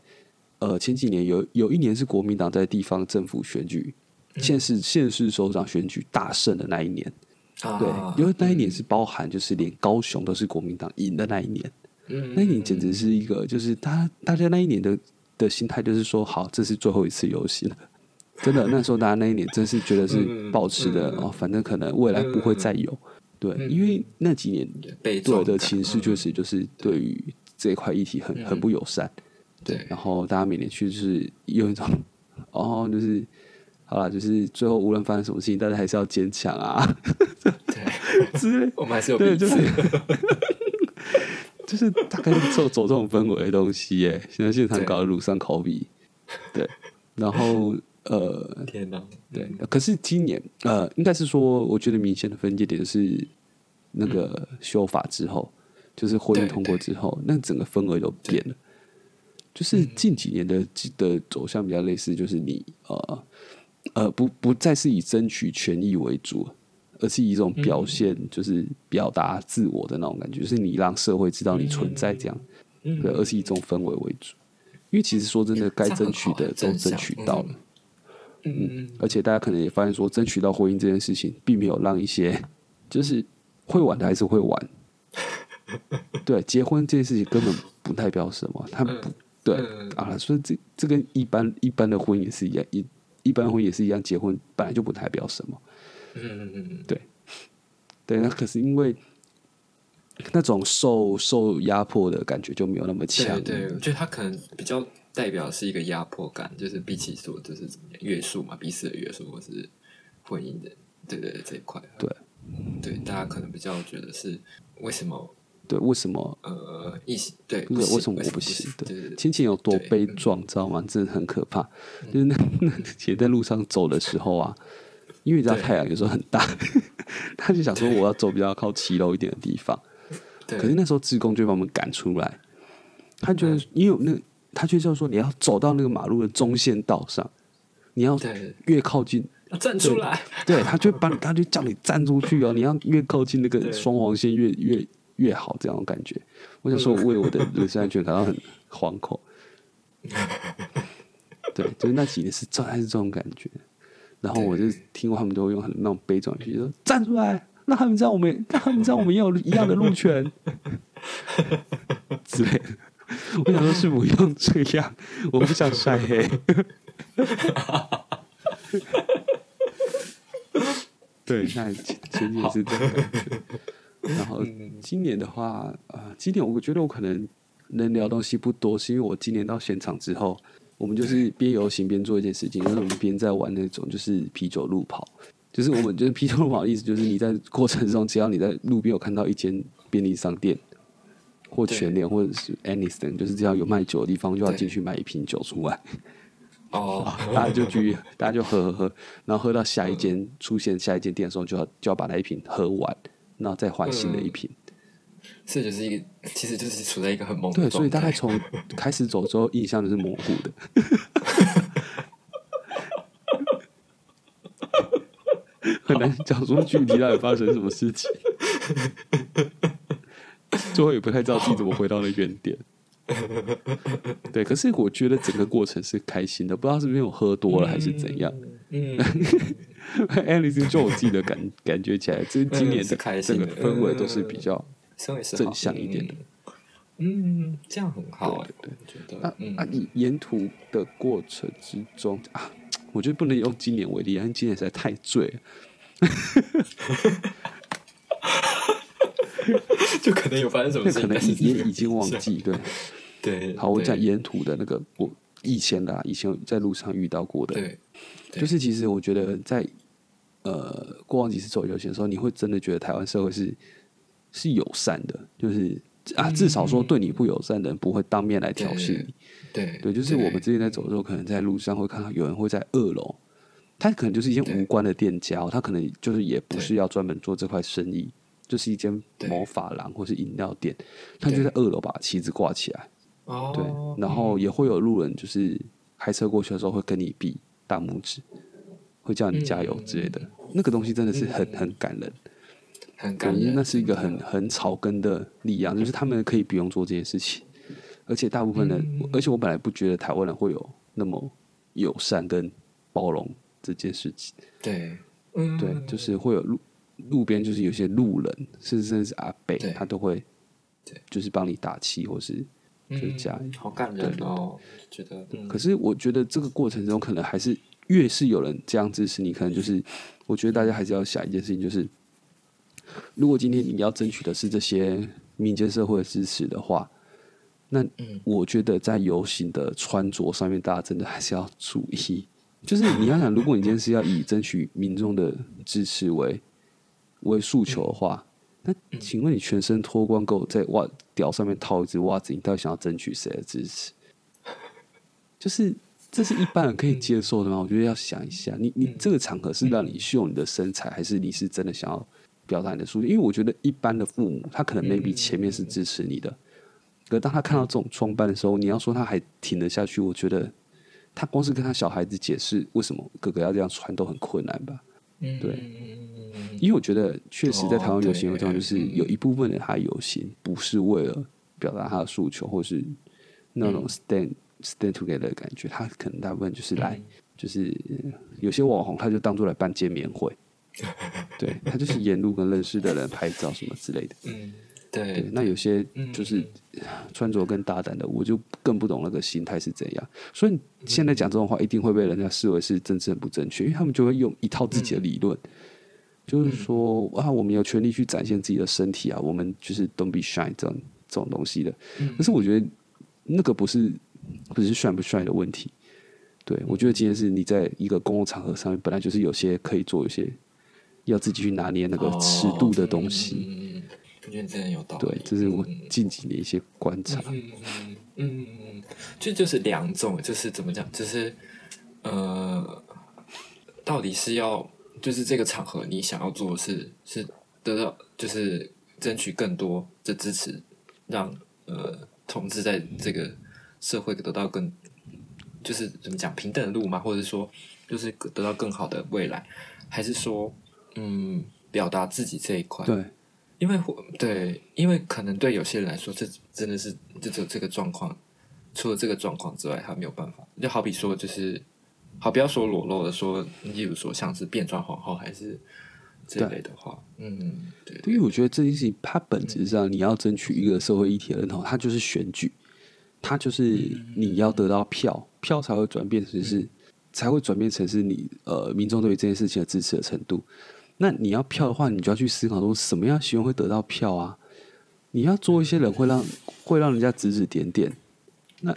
呃前几年有有一年是国民党在地方政府选举、县市县市首长选举大胜的那一年。对啊，因为那一年是包含就是连高雄都是国民党赢的那一年。嗯那一年简直是一个，就是大大家那一年的的心态就是说，好，这是最后一次游戏了。真的，那时候大家那一年真是觉得是 嗯保持的、嗯哦，反正可能未来不会再有。对，嗯因为那几年被对的情势确实就是对于这一块议题很嗯很不友善。对然后大家每年去就是用一种，哦，就是好了，就是最后无论发生什么事情，大家还是要坚强啊对，之类。我们还是有对，就是就是大概是走走这种氛围的东西耶。现在现场搞的鲁上口比，对，然后呃，天哪，对，可是今年呃，应该是说，我觉得明显的分界点是那个修法之后，就是婚姻通过之后，那整个氛围都变了。就是嗯。近几年的的走向比较类似，就是你呃呃不不再是以争取权益为主，而是以一种表现，就是表达自我的那种感觉，就是你让社会知道你存在这样，嗯。对，而是以这种氛围为主。因为其实说真的，该争取的都争取到了。嗯嗯而且大家可能也发现说，争取到婚姻这件事情，并没有让一些 就是会玩的还是会玩。对，结婚这件事情根本不代表什么，他不对嗯啊，所以这这跟一般一般的婚姻也是一样，一一般婚姻也是一样，结婚本来就不代表什么。嗯嗯嗯 对，那可是因为那种受受压迫的感觉就没有那么强。对对，我觉得他可能比较代表是一个压迫感，就是比起说就是怎么样约束嘛，彼此的约束或是婚姻的，对对对这一块，对对，大家可能比较觉得是为什么对，为什么呃异性对为什么我不不行？对对对亲情有多悲壮，知道吗？真的很可怕。就是那 那姐在路上走的时候啊，因为你知道太阳有时候很大，他就想说我要走比较靠骑楼一点的地方。对，可是那时候志工就把我们赶出来，他觉得因为有那他就叫说你要走到那个马路的中线道上，你要越靠近，要站出来，对，他就把你，他就叫你站出去哦，你要越靠近那个双黄线越越越好，这样的感觉。我想说，我为我的人身安全感到很惶恐。对，就是那几年是这还是这种感觉。然后我就听过他们都会用很那种悲壮的语气说：“站出来，让他们知道我们，让他们知道我们也有一样的路权。”之类的。我想说，是不用这样，我不想晒黑。对，那前前年是这样。然后今年的话，啊，今年我觉得我可能能聊东西不多，是因为我今年到现场之后，我们就是边游行边做一件事情，就是我们边在玩那种就是啤酒路跑，就是我们就是啤酒路跑的意思，就是你在过程中，只要你在路边有看到一间便利商店。或全联或者是 Anything，就是只要有卖酒的地方，就要进去买一瓶酒出来，哦，大家就去，大家就喝喝喝，然后喝到下一间出现下一间店的时候，就要就要把那一瓶喝完，然后再换新的一瓶。这就是一个，其实就是处在一个很懵的对，所以大概从开始走之后，印象就是模糊的。很难讲说具体到底发生什么事情，最后也不太知道自己怎么回到了原点。对，可是我觉得整个过程是开心的，不知道是不是我喝多了还是怎样。嗯，Alice 就我自己的感感觉起来，这今年的整开心的个氛围都是比较正向一点的。嗯，这样很好哎，我觉得啊，嗯啊，以沿途的过程之中啊，我觉得不能用今年为例，因为今年实在太醉了。就可能有发生什么事 可能但是也已经忘记。对，对，好，我对讲沿途的那个，我以前的、啊，以前在路上遇到过的，对，对就是其实我觉得在呃过往几次走游行的时候，你会真的觉得台湾社会是是友善的，就是啊，至少说对你不友善的人不会当面来挑衅你。对对，就是我们之前在走的时候，可能在路上会看到有人会在二楼，他可能就是一间无关的店家哦，他可能就是也不是要专门做这块生意，就是一间对。某发廊或是饮料店，他就在二楼把旗子挂起来，哦，对，然后也会有路人就是开车过去的时候会跟你比大拇指，会叫你加油之类的。那个东西真的是很很感人，对，很感人。那是一个很很草根的力量，就是他们可以不用做这件事情，而且大部分人，而且我本来不觉得台湾人会有那么友善跟包容这件事情。对，嗯，对，就是会有路路边就是有些路人，甚至甚至是阿北，他都会对，就是帮你打气，或是就是加油。嗯好感人哦，觉得。嗯可是我觉得这个过程中，可能还是越是有人这样支持你，可能就是 我觉得大家还是要想一件事情，就是如果今天你要争取的是这些民间社会的支持的话，那嗯我觉得在游行的穿着上面，大家真的还是要注意。就是你要想，如果你今天是要以争取民众的支持为为诉求的话，那请问你全身脱光，给我在袜屌上面套一只袜子，你到底想要争取谁的支持？就是这是一般人可以接受的吗？我觉得要想一下，你你这个场合是让你秀你的身材，还是你是真的想要表达你的诉求？因为我觉得一般的父母，他可能 maybe 前面是支持你的，可当他看到这种装扮的时候，你要说他还挺得下去，我觉得他光是跟他小孩子解释为什么哥哥要这样穿都很困难吧。嗯，对。因为我觉得确实在台湾游行有这样，就是有一部分人他游行不是为了表达他的诉求，或是那种 stand、stand together 的感觉，他可能大部分就是来，就是呃有些网红他就当做来办见面会，对他就是沿路跟认识的人拍照什么之类的。嗯，对对，，那有些嗯就是穿着更大胆的，我就更不懂那个心态是怎样。所以现在讲这种话，一定会被人家视为是政治很不正确，因为他们就会用一套自己的理论，就是说啊，我们有权利去展现自己的身体啊，我们就是 don't be shy 这种这种东西的。可是我觉得那个不是不是帅不帅的问题。对，我觉得今天是你在一个公共场合上面，本来就是有些可以做，有些要自己去拿捏那个尺度的东西。嗯嗯嗯，我觉得你真的有道理。对，这是我嗯近几年一些观察。嗯嗯嗯嗯，就就是两种，就是怎么讲，就是呃，到底是要就是这个场合你想要做的是是得到就是争取更多的支持，让呃同志在这个社会得到更就是怎么讲平等的路嘛，或者说就是得到更好的未来，还是说嗯表达自己这一块？对，因为对，因为可能对有些人来说，这真的是就只有这个状况，除了这个状况之外，他没有办法。就好比说，就是好，不要说裸露的说，例如说像是变装皇后还是这类的话，嗯，对因为我觉得这件事情，它本质上你要争取一个社会议题的认同，它就是选举，它就是你要得到票，票才会转变成是，才会转变成是你呃民众对于这件事情的支持的程度。那你要票的话，你就要去思考说，什么样行为会得到票啊？你要做一些人会让会让人家指指点点，那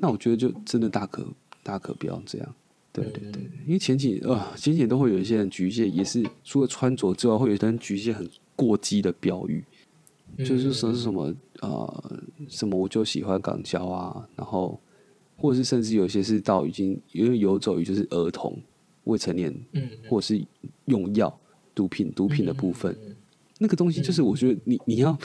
那我觉得就真的大可大可不要这样。对对对，因为前几呃前几年都会有一些人局限，也是除了穿着之外，会有些人局限很过激的标语，就是说是什么呃什么我就喜欢港交啊，然后或者是甚至有些是到已经因为游走于就是儿童未成年，嗯，或者是用药毒品毒品的部分，嗯那个东西就是我觉得你你要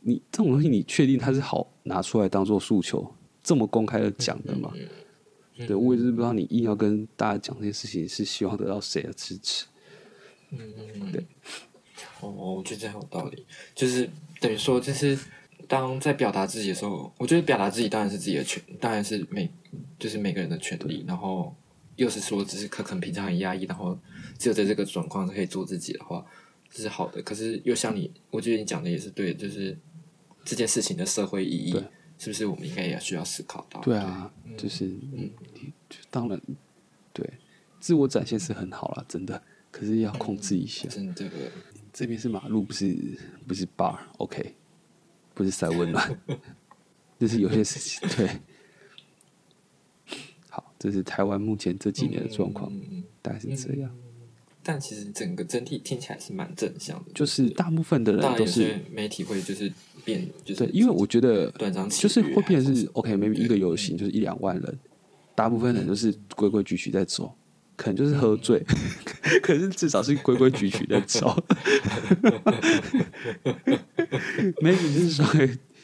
你这种东西，你确定它是好拿出来当做诉求这么公开的讲的吗？嗯。对，我也是不知道你硬要跟大家讲这些事情，是希望得到谁的支持？嗯，对。哦，我觉得这很有道理，就是等于说，就是当在表达自己的时候，我觉得表达自己当然是自己的权，当然是每就是每个人的权利，然后又是说只是可可能平常很压抑，然后只有在这个状况可以做自己的话，这是好的。可是又像你，我觉得你讲的也是对，就是这件事情的社会意义对，是不是我们应该也需要思考到？对啊，就是嗯，就当然对，自我展现是很好了，真的，可是要控制一下。真的，这边是马路，不是不是 bar，OK，、不是塞温暖，就是有些事情对。好，这是台湾目前这几年的状况，大概是这样。但其实整个整体听起来是蛮正向的，就是大部分的人都是媒体会就是变，就是对，因为我觉得断章取义就是会变成是是 OK，maybe 一个游行就是一两万人，大部分人都是规规矩矩在走，可能就是喝醉，可是至少是规规矩矩在走。maybe 就是说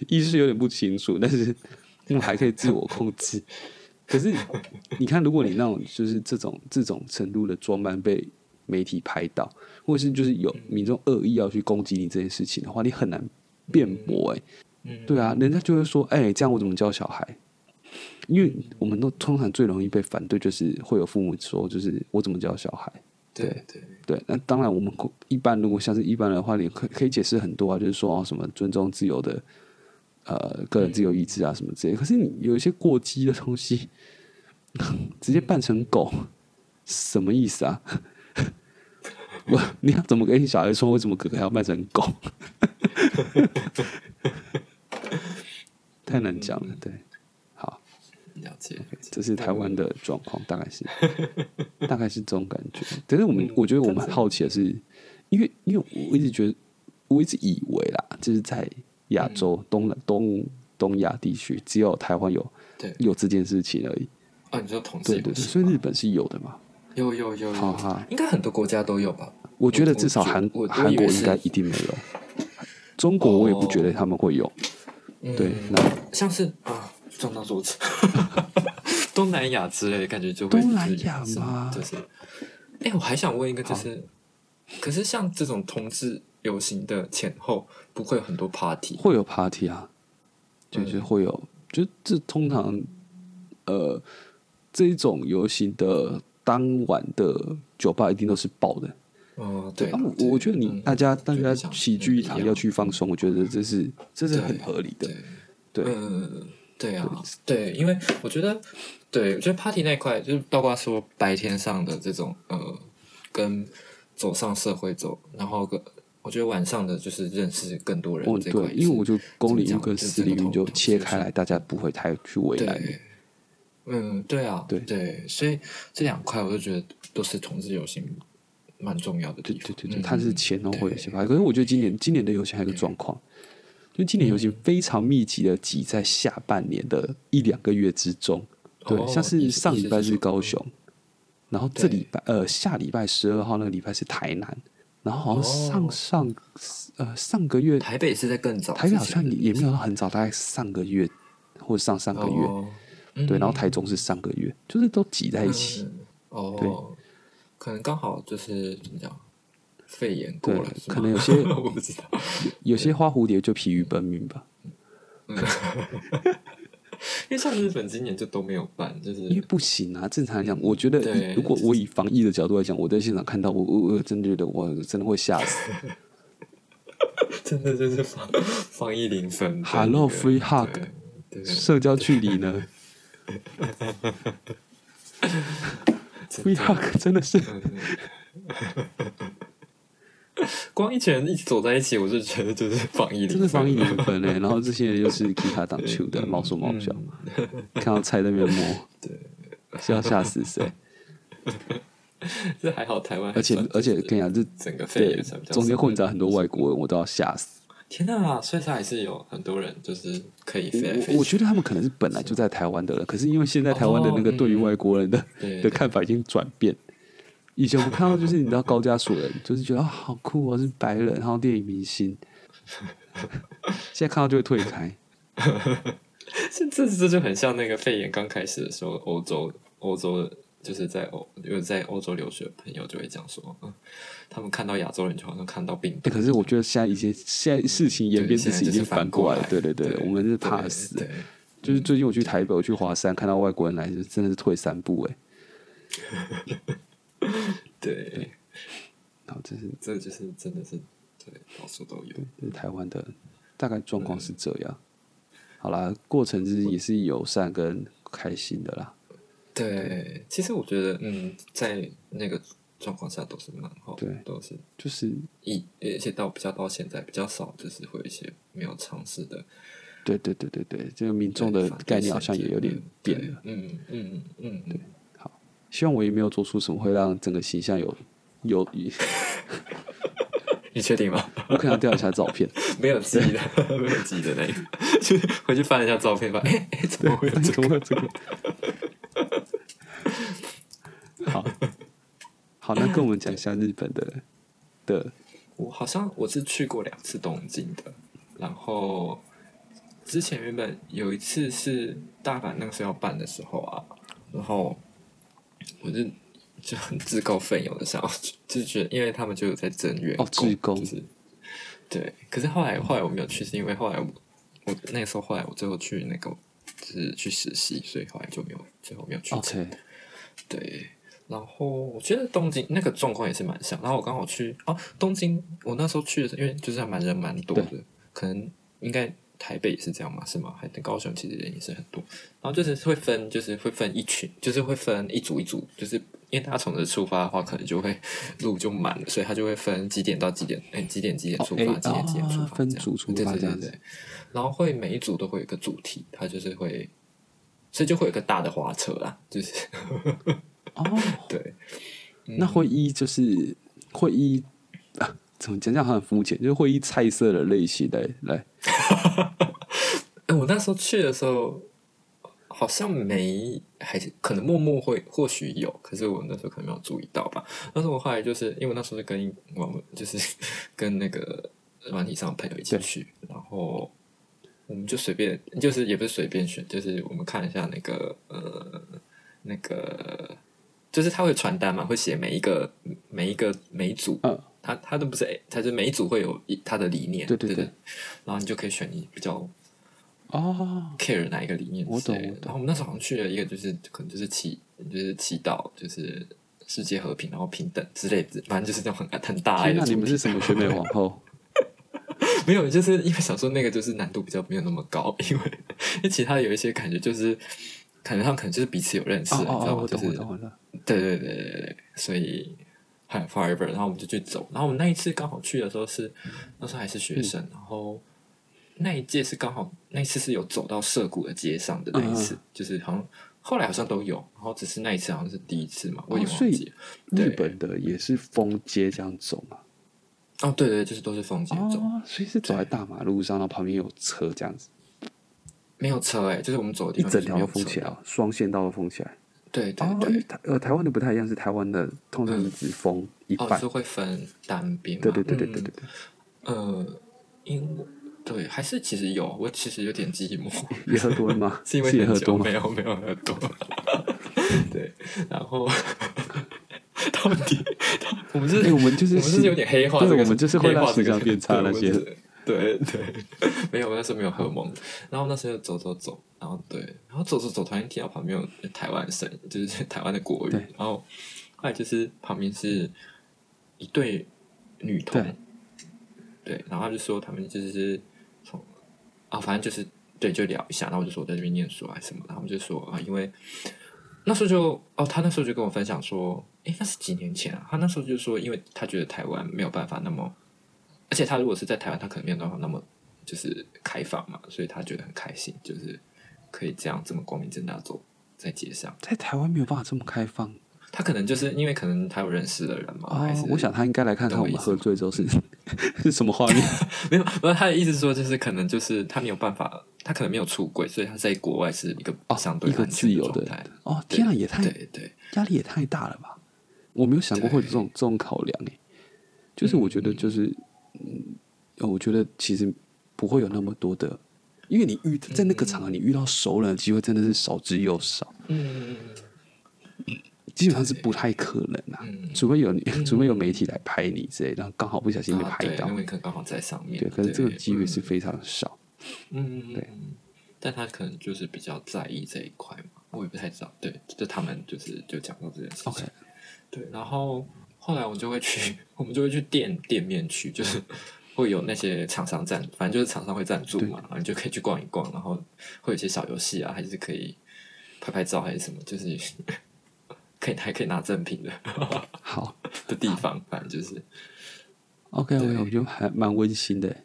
意识有点不清楚，但是我们还可以自我控制。可是你看，如果你那种就是这种这种程度的装扮被媒体拍到，或者是就是有民众恶意要去攻击你这件事情的话，你很难辩驳。哎，嗯，对啊，人家就会说，哎，这样我怎么教小孩？因为我们都通常最容易被反对，就是会有父母说，就是我怎么教小孩？对对对，那当然，我们一般如果像是一般人的话，你可可以解释很多啊，就是说哦，什么尊重自由的，呃，个人自由意志啊，什么之类。可是你有一些过激的东西，直接扮成狗，什么意思啊？我你要怎么跟你小孩说，为什么哥哥要扮成狗？太难讲了，对。好了解，这是台湾的状况，大概是，大概是这种感觉。但是我们，我觉得我们好奇的是，因为因为我一直觉得，我一直以为啦，就是在亚洲东东东亚地区，只有台湾有有这件事情而已。啊，你说同志？对对对，所以日本是有的嘛？有有有，哈哈，应该很多国家都有吧？我觉得至少韩韩国应该一定没有，中国我也不觉得他们会有。对，那像是啊。撞到桌子，东南亚之类的感觉就会东南亚吗？就是，哎，我还想问一个，就是，可是像这种同志游行的前后，不会有很多 party？会有 party 啊，就是会有，就这通常，呃，这种游行的当晚的酒吧一定都是爆的。哦，对，我我觉得你大家大家齐聚一堂要去放松，我觉得这是这是很合理的，对。对啊，对，因为我觉得，对，我觉得 party 那块就是包括说白天上的这种呃，跟走上社会走，然后个我觉得晚上的就是认识更多人。哦，对，因为我就公领域跟私领域就切开来，大家不会太去为难。嗯，对啊，对对，所以这两块我就觉得都是同志游行蛮重要的。对对对对，它是前后会有些发可是我觉得今年今年的游行还有个状况。因为今年游行非常密集的挤在下半年的一两个月之中，对，像是上礼拜是高雄，然后这礼拜呃下礼拜十二号那个礼拜是台南，然后好像上上呃上个月台北是在更早，台北好像也没有很早，大概上个月或者上上个月，对，然后台中是上个月，就是都挤在一起，哦，对，可能刚好就是怎么讲。肺炎过了，可能有些 我不知道，有些花蝴蝶就疲于奔命吧。因为像日本今年就都没有办，就是因为不行啊。正常来讲，我觉得如果我以防疫的角度来讲，我在现场看到我，我我真的觉得我真的会吓死。真的就是防防疫零分。Hello free hug，社交距离呢？free hug 真的是。光一群人一起走在一起，我就觉得就是防疫，真的防疫零分嘞。然后这些人又是其他挡球的，毛手毛脚，看到菜那边摸，对，是要吓死谁？这还好，台湾，而且而且跟你讲，这整个肺炎中间混杂很多外国人，我都要吓死。天哪！所以他还是有很多人就是可以飞。我觉得他们可能是本来就在台湾的人，可是因为现在台湾的那个对于外国人的的看法已经转变。以前我看到就是你知道高加索人，就是觉得啊好酷哦，是白人，然后电影明星。现在看到就会退开。这这这就很像那个肺炎刚开始的时候，欧洲欧洲就是在欧有在欧洲留学的朋友就会讲说，嗯，他们看到亚洲人就好像看到病毒。可是我觉得现在一些现在事情演变其实已经反过来了，对对对，我们是怕死。就是最近我去台北，我去华山看到外国人来，就真的是退三步哎。对，然后这是这就是真的是对，到处都有。这是台湾的大概状况是这样。好啦，过程是也是友善跟开心的啦。对，其实我觉得，嗯，在那个状况下都是蛮好，对，都是就是一，而且到比较到现在比较少，就是会有一些没有尝试的。对对对对对，这个民众的概念好像也有点变了。嗯嗯嗯嗯，对。希望我也没有做出什么会让整个形象有有。你确定吗？我可能要调一下照片，没有记的，没有记的那个，就回去翻一下照片吧。哎哎，怎么会怎么会这个？好，好，那跟我们讲一下日本的的。我好像我是去过两次东京的，然后之前原本有一次是大阪那个时候要办的时候啊，然后我就就很自告奋勇的想要去，就是觉得因为他们就有在增员哦自工就是对。可是后来后来我没有去，是因为后来我我那个时候后来我最后去那个就是去实习，所以后来就没有最后没有去成。OK，对，然后我觉得东京那个状况也是蛮像。然后我刚好去哦，东京我那时候去的时候，因为就是还蛮人蛮多的，可能应该台北也是这样嘛，是吗？还高雄其实人也是很多。然后就是会分，就是会分一群，就是会分一组一组，就是因为大家从这出发的话，可能就会路就满了，所以他就会分几点到几点，哎，几点几点出发，几点几点出哦发，分组出发这样子对对对。然后会每一组都会有一个主题，他就是会，所以就会有一个大的花车啦，就是哦，对。那会议就是会议啊，怎么讲讲好像很肤浅，就是会议菜色的类型来来。哎，我那时候去的时候，好像没，还是可能默默会或许有，可是我那时候可能没有注意到吧。但是我后来就是因为我那时候是跟我们就是 跟那个软体上的朋友一起去，然后我们就随便，就是也不是随便选，就是我们看一下那个呃那个。就是他会传单嘛，会写每一个每一个每一组，嗯，他他都不是，他就每一组会有一他的理念，对对对对然后你就可以选你比较哦，care 哪一个理念之类的。我懂我懂然后我们那时候好像去了一个，就是可能就是祈，就是祈祷，就是世界和平，然后平等之类的，反正就是那种很很大爱天哪，的。你们是什么选美皇后？没有，就是因为想说那个就是难度比较没有那么高，因为因为其他有一些感觉就是，感觉他们可能就是彼此有认识，哦你知道哦哦，吗？就是我懂我懂。对对对对对对，所以很 forever，然后我们就去走，然后我们那一次刚好去的时候是那时候还是学生，然后那一届是刚好那一次是有走到涩谷的街上的那一次，就是好像后来好像都有，然后只是那一次好像是第一次嘛，我有点所以忘记日本的也是封街这样走嘛？哦，对对，就是都是封街走，哦，所以是走在大马路上，然后旁边有车这样子，没有车哎、就是我们走的地方一整条。都封起来哦，双线道都封起来。对对对，台呃台湾的不太一样，是台湾的通常是只封一哦，半是。会分单边嘛。对对对对对嗯对对，呃，因为对，还是其实有，我其实有点记忆模糊。也喝多了吗？是因为很久也喝多吗没？有没有喝多，对，然后到底我们是，哎我们就是我们是有点黑化这个，对我们就是会让黑化这个形象变差对那些。对对，没有，那时候没有喝蒙，然后那时候走走走，然后对，然后走走走，突然听到旁边有台湾的声音，就是台湾的国语，然后后来就是旁边是一对女童对，对，然后他就说他们就是从啊，反正就是对，就聊一下，然后我就说我在这边念书啊什么的，他们就说啊，因为那时候就哦，他那时候就跟我分享说，诶，那是几年前啊，他那时候就说，因为他觉得台湾没有办法那么，而且他如果是在台湾，他可能没有办法那么就是开放嘛，所以他觉得很开心，就是可以这样这么光明正大走在街上。在台湾没有办法这么开放他可能就是因为可能他有认识的人嘛，还是哦。我想他应该来看看我们喝醉之后是 是什么画面。没有，不是他的意思是说，就是可能就是他没有办法，他可能没有出轨，所以他在国外是一个相对一个自由的状态。哦，天啊，也太对对，压力也太大了吧！我没有想过会有这种这种考量诶，就是我觉得就是嗯，呃我觉得其实不会有那么多的，因为你遇在那个场合你遇到熟人的机会真的是少之又少，嗯，基本上是不太可能啊，嗯除非有你，除非有媒体来拍你之类，然后刚好不小心拍到因，为可能刚好在上面。对，可是这个对机会是非常少。嗯，嗯对嗯但他可能就是比较在意这一块嘛，我也不太知道。对，就他们就是就讲到这件事情。对，然后后来我就会去，我们就会去店店面去，就是会有那些厂商赞，反正就是厂商会赞助嘛，然后你就可以去逛一逛，然后会有一些小游戏啊，还是可以拍拍照还是什么，就是可以还可以拿赠品的 好 的地方，反正就是，OK，对我我觉得还蛮温馨的，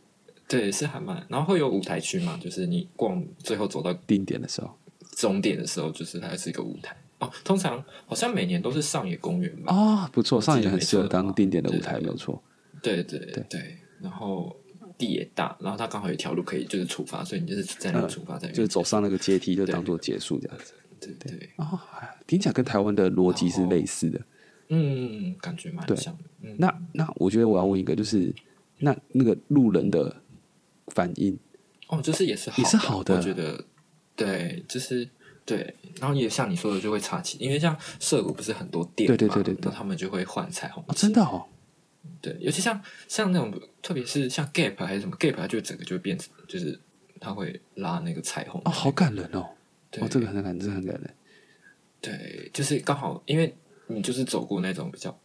对，是还蛮，然后会有舞台区嘛，就是你逛最后走到定点的时候。终点的时候，就是它是一个舞台哦。通常好像每年都是上野公园吧？哦，不错，上野很适合当定点的舞台，没有错。对对对对然后地也大，然后它刚好有一条路可以就是出发，所以你就是在那里出发，在就是走上那个阶梯就当做结束这样子。对对，哦，哎听起来跟台湾的逻辑是类似的。嗯，感觉蛮像的。嗯，那那我觉得我要问一个，就是那那个路人的反应，哦，就是也是好也是好的。我觉得。对，就是对，然后也像你说的就会插旗，因为像涩谷不是很多店嘛，对对对对对。他们就会换彩虹真的哦，对，尤其像像那种，特别是像 Gap 还是什么 Gap，它就整个就会变成，就是它会拉那个彩虹哦，好感人哦，对哦，这个很感人，这个很感人，对，就是刚好，因为你就是走过那种比较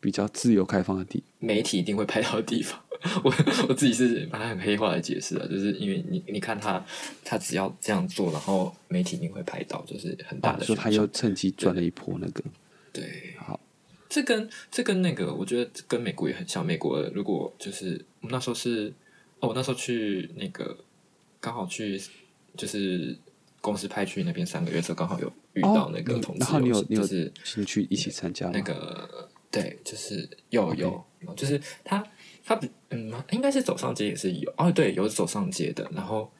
比较自由开放的地，媒体一定会拍到的地方。我我自己是把它很黑化的解释啊，就是因为你你看他他只要这样做，然后媒体一定会拍到，就是很大哦，的宣传。说他又趁机赚了一波那个，对，好，这跟这跟那个，我觉得跟美国也很像。美国如果就是我们那时候是，哦，我那时候去那个刚好去就是公司派去那边三个月的时候，刚好有遇到那个同事然后你有游行你有就是兴趣一起参加？那个对，就是有有，就是他他比嗯，应该是走上街也是有哦，对，有走上街的。然后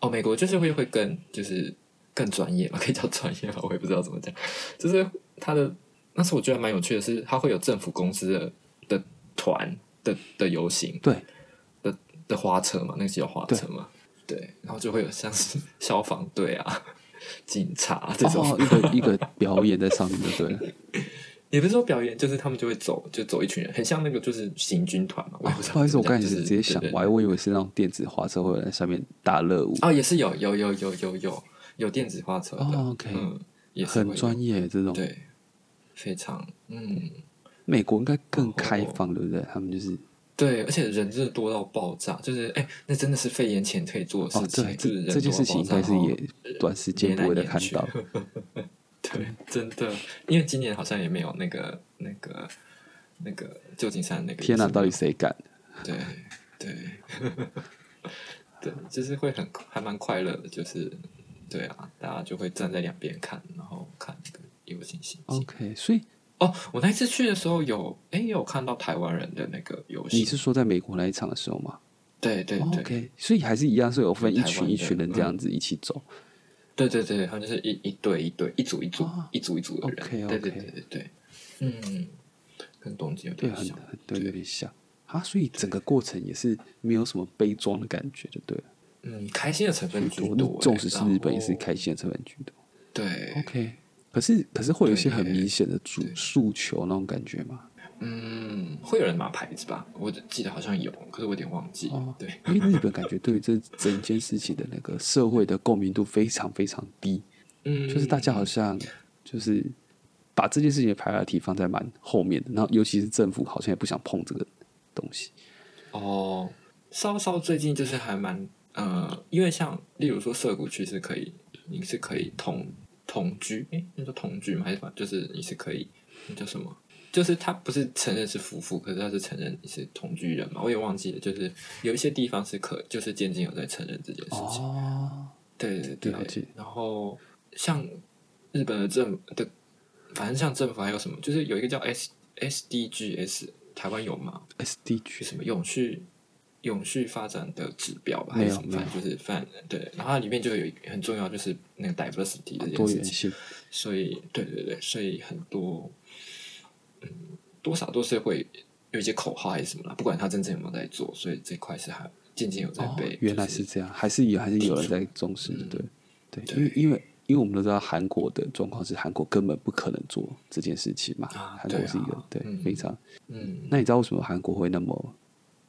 哦，美国就是会会更就是更专业嘛，可以叫专业嘛，我也不知道怎么讲。就是他的那时候我觉得蛮有趣的是，他会有政府公司的的团的的游行对，的的花车嘛，那个是叫花车嘛，对，然后就会有像是 消防队啊、警察这种。哦，一个一个表演在上面就对了。也不是说表演，就是他们就会走，就走一群人，很像那个就是行军团嘛。我也不知道不好意思，我刚才是直接想就是对对歪，我以为是那种电子花车会在上面打热舞，哦，也是有有有有有有有电子花车的、哦，OK 嗯，也是很专业这种。对，非常嗯美国应该更开放，对不对？他们就是对，而且人真的多到爆炸，就是哎，那真的是肺炎前可以做的哦，事情，对，就是这这件事情应该是也短时间不会再看到。。对，真的，因为今年好像也没有那个那个那个旧金山那个。天哪，到底谁敢？对对 对，就是会很还蛮快乐的，就是对啊，大家就会站在两边看，然后看那个游行行进。OK，所以哦，我那次去的时候有哎有看到台湾人的那个游戏，你是说在美国那一场的时候吗对对对、？OK，所以还是一样是有分一群一群人这样子一起走。对对对，他们就是一一对一队，一组一组、哦一组一组的人。对对对对对，嗯，跟东京有点像。很对，有点像啊。所以整个过程也是没有什么悲壮的感觉，就对了。嗯，开心的成分居多、多纵使是日本，也是开心的成分居多。对，OK，可是可是会有一些很明显的主诉求那种感觉吗？嗯，会有人拿牌子吧？我记得好像有，可是我有点忘记。哦对，因为日本感觉对于这整件事情的那个社会的共鸣度非常非常低，嗯，就是大家好像就是把这件事情的 priority 放在蛮后面的，然后尤其是政府好像也不想碰这个东西。哦，稍稍最近就是还蛮呃，因为像例如说涩谷区是可以，你是可以同同居，诶，那叫同居吗？还是反就是你是可以，那叫什么？就是他不是承认是夫妇，可是他是承认你是同居人嘛？我也忘记了，就是有一些地方是可，就是渐渐有在承认这件事情。哦，对对对然后像日本的政的，反正像政府还有什么，就是有一个叫 S SDGs，台湾有吗？SDG 什么永续永续发展的指标吧？还有是什么？反正就是反对，然后它里面就有很重要，就是那个 diversity 这件事情。多元性，所以，对对对，所以很多，嗯，多少都是会有一些口号还是什么啦，不管他真正有没有在做，所以这块是还渐渐有在哦被、，原来是这样，还是有还是有人在重视的，对对，因为因为因为我们都知道韩国的状况是韩国根本不可能做这件事情嘛，啊韩国是一个对啊嗯对非常，嗯，那你知道为什么韩国会那么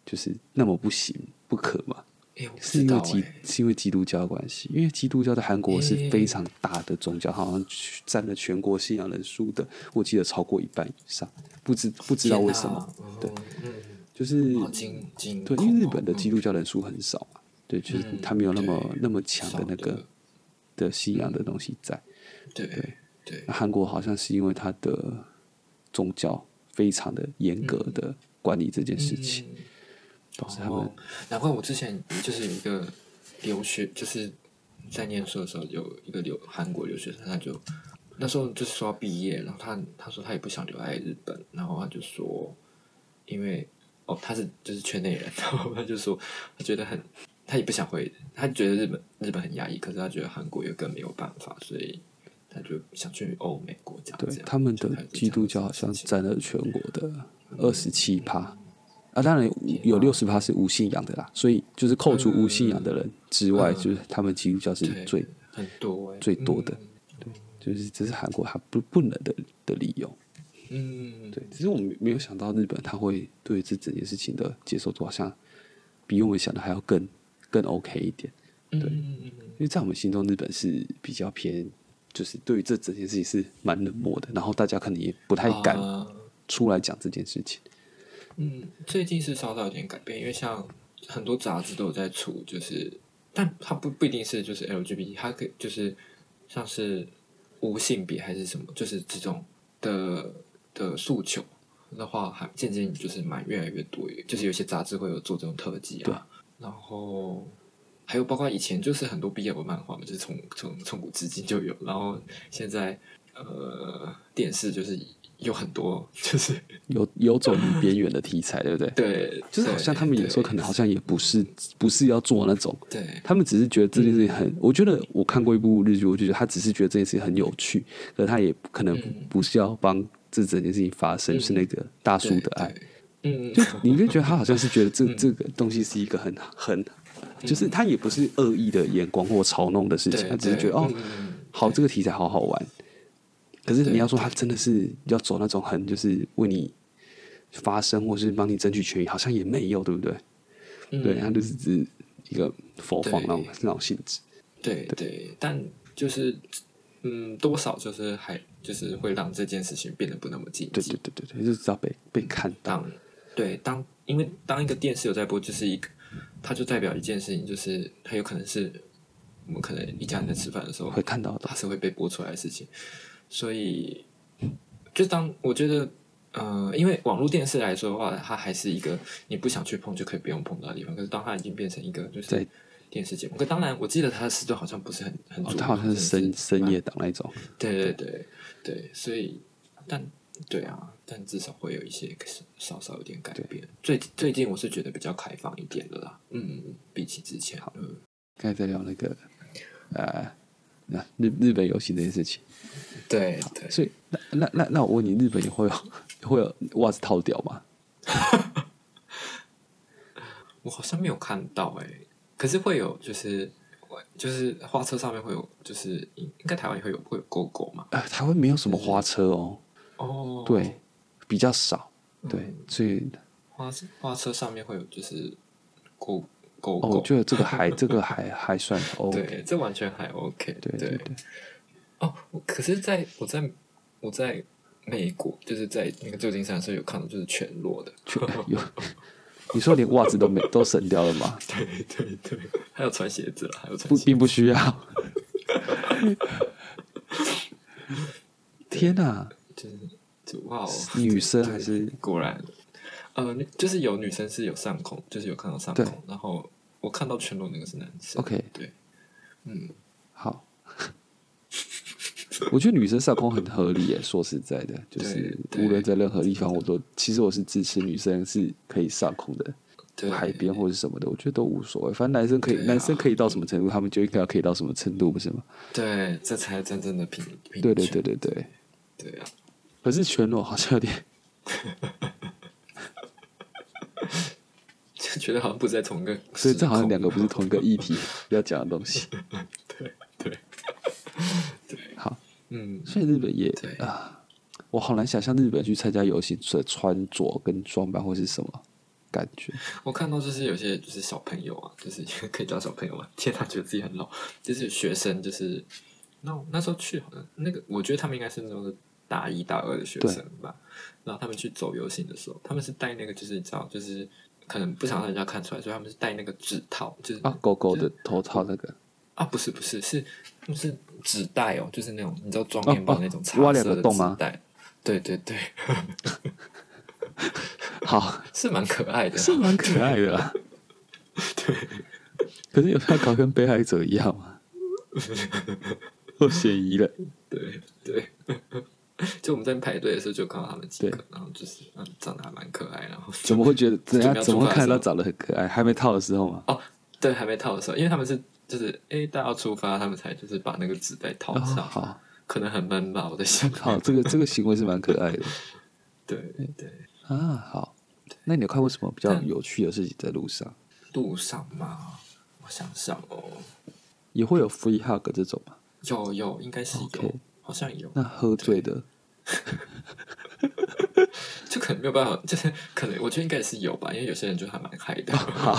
就是那么不行不可吗？哎、我不是因为基是因为基督教的关系，因为基督教在韩国是非常大的宗教，好像占了全国信仰人数的，我记得超过一半以上，不知不知道为什么，对，嗯，就是对，因为日哦本的基督教人数很少嘛，对，就是嗯他没有那么对。那么强的那个的。的信仰的东西在。对对。那韩国好像是因为他的宗教非常的严格的管理这件事情，嗯导致他们哦，难怪我之前就是有一个留学，就是在念书的时候有一个留韩国留学生，他就那时候就是说要毕业，然后他他说他也不想留在日本，然后他就说，因为哦他是就是圈内人，然后他就说他觉得很他也不想回，他觉得日本日本很压抑，可是他觉得韩国又更没有办法，所以他就想去欧美国家。对他们的基督教好像占了全国的二十七趴，啊，当然有六十趴是无信仰的啦，所以就是扣除无信仰的人之外，就是他们基督教是最很多、欸，最多的。嗯。就是这是韩国他不不能的的理由。嗯，对，只是我们没有想到日本他会对这整件事情的接受度好像比我们想的还要更更 OK 一点。嗯，对因为在我们心中，日本是比较偏，就是对于这整件事情是蛮冷漠的，然后大家可能也不太敢啊。出来讲这件事情。嗯，最近是稍稍有点改变，因为像很多杂志都有在出，就是，但它不不一定是就是 LGBT，它可以就是像是无性别还是什么，就是这种的的诉求的话，还渐渐就是蛮越来越多，就是有些杂志会有做这种特辑啊，然后还有包括以前就是很多 BL 漫画嘛，就是从从从古至今就有，然后现在呃电视就是有很多 就是有有走于边缘的题材，对不对？对，就是好像他们有时候可能好像也不是不是要做那种，对。他们只是觉得这件事情很，我觉得我看过一部日剧，我就觉得他只是觉得这件事情很有趣，可是他也可能嗯。不是要帮这整件事情发生，嗯是那个大叔的爱。嗯，就你会觉得他好像是觉得这 这个东西是一个很很，就是他也不是恶意的眼光或嘲弄的事情，他只是觉得哦，好，这个题材好好玩。可是你要说他真的是要走那种很就是为你发声，或是帮你争取权益，好像也没有，对不对？嗯对，他就是只一个佛放那种那种性质。对对，但就是嗯，多少就是还就是会让这件事情变得不那么禁对忌。对对对对，就是知道被被看到。对当因为当一个电视有在播，就是一个它就代表一件事情，就是它有可能是我们可能一家人在吃饭的时候会看到的它是会被播出来的事情，所以就当我觉得。呃，因为网络电视来说的话，它还是一个你不想去碰就可以不用碰到的地方。可是当它已经变成一个就是对电视节目，可当然我记得它的时段好像不是很很主，哦他好像是深深夜档那种。对对对对，所以但对啊，但至少会有一些稍稍有点改变。最最近我是觉得比较开放一点的啦，嗯，比起之前，嗯，刚才在聊那个呃，那日日本游戏这件事情，对对，所以那那那那我问你，日本也会有 会有袜子套掉吗？我好像没有看到哎、可是会有就是就是花车上面会有，就是应应该台湾也会有会有狗狗嘛，呃，台湾没有什么花车哦，哦，对，比较少，对嗯，所以花花车上面会有就是狗狗哦，狗，我觉得这个还这个还 还算 OK，对，这完全还 OK，对对。对，哦，可是在我在我在美国，就是在那个旧金山的时候有看到，就是全裸的，确有。你说连袜子都没都省掉了吗？对对对，还有穿鞋子了，还有穿不，鞋子，并不需要。天哪、就是就哇哦，女生 对还是果然，呃，就是有女生是有上空，就是有看到上对空，然后我看到全裸那个是男生 OK 对，嗯，好，我觉得女生上空很合理耶。说实在的，就是无论在任何地方，我都其实我是支持女生是可以上空的，对，海边或者什么的，我觉得都无所谓。反正男生可以，啊男生可以到什么程度，他们就应该要可以到什么程度，不是吗？对，这才真正的平平对对对对对。对啊，可是全裸好像有点，就觉得好像不在同一个，所以这好像两个不是同一个议题 要讲的东西。对对，好，嗯，所以日本也对啊，我好难想象日本去参加游行的穿着跟装扮会是什么感觉。我看到就是有些就是小朋友啊，就是 可以叫小朋友嘛，天他觉得自己很老，就是学生，就是那那时候去好像那个，我觉得他们应该是那种大一大二的学生吧。然后他们去走游行的时候，他们是戴那个就是你知道，就是可能不想让人家看出来，所以他们是戴那个指套，就是啊，狗狗的头套那个，啊不是不是是他们是纸袋哦，就是那种你知道装哦面包哦那种茶挖两色的个洞吗纸袋。对对对，好，是蛮可爱的。是蛮可爱的啦。对，可是有没有搞跟被害者一样吗？我嫌疑了。对对，就我们在排队的时候就看到他们几个，然后就是嗯长得还蛮可爱，然后怎么会觉得人家准备要怎么看得到长得很可爱？还没套的时候吗？哦对还没套的时候，因为他们是就是哎大家要出发，他们才就是把那个纸袋套哦，上，好，可能很闷吧，我在想。好，这个这个行为是蛮可爱的 对对，啊。好，那你有看过什么比较有趣的事情在路上？路上嘛，我想想哦，也会有 free hug 这种吗？有有，应该是有好像有，那喝醉的 就可能没有办法，就是可能我觉得应该也是有吧，因为有些人就还蛮嗨的。好，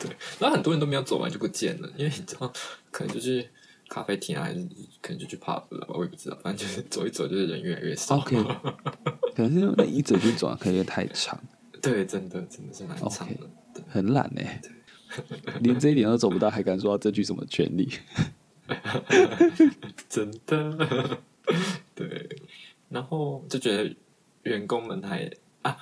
对，然后很多人都没有走完就不见了，因为你知道，可能就是咖啡厅啊，还是可能就去 pub 了吧，我也不知道，反正就是走一走，就是人越来越少。OK 可能是因为那一走就走完可能也太长，对，真的真的是蛮长的。对很懒呢、连这一点都走不到，还敢说要争取什么权利？真的，对，然后就觉得员工们还啊，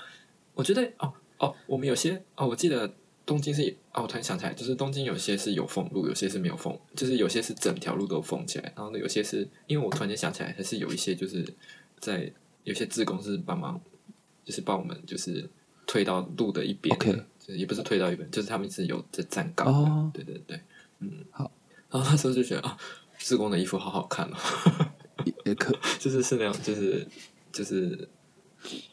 我觉得哦哦，我们有些哦，我记得东京是哦，我突然想起来，就是东京有些是有封路，有些是没有封，就是有些是整条路都封起来，然后呢，有些是因为我突然间想起来，还是有一些就是在有些志工是帮忙，就是帮我们就是推到路的一边就是也不是推到一边，就是他们是有在站岗的，哦对对对，嗯，好，然后那时候就觉得啊，志工的衣服好好看哦。也也可 就是是那种就是就是是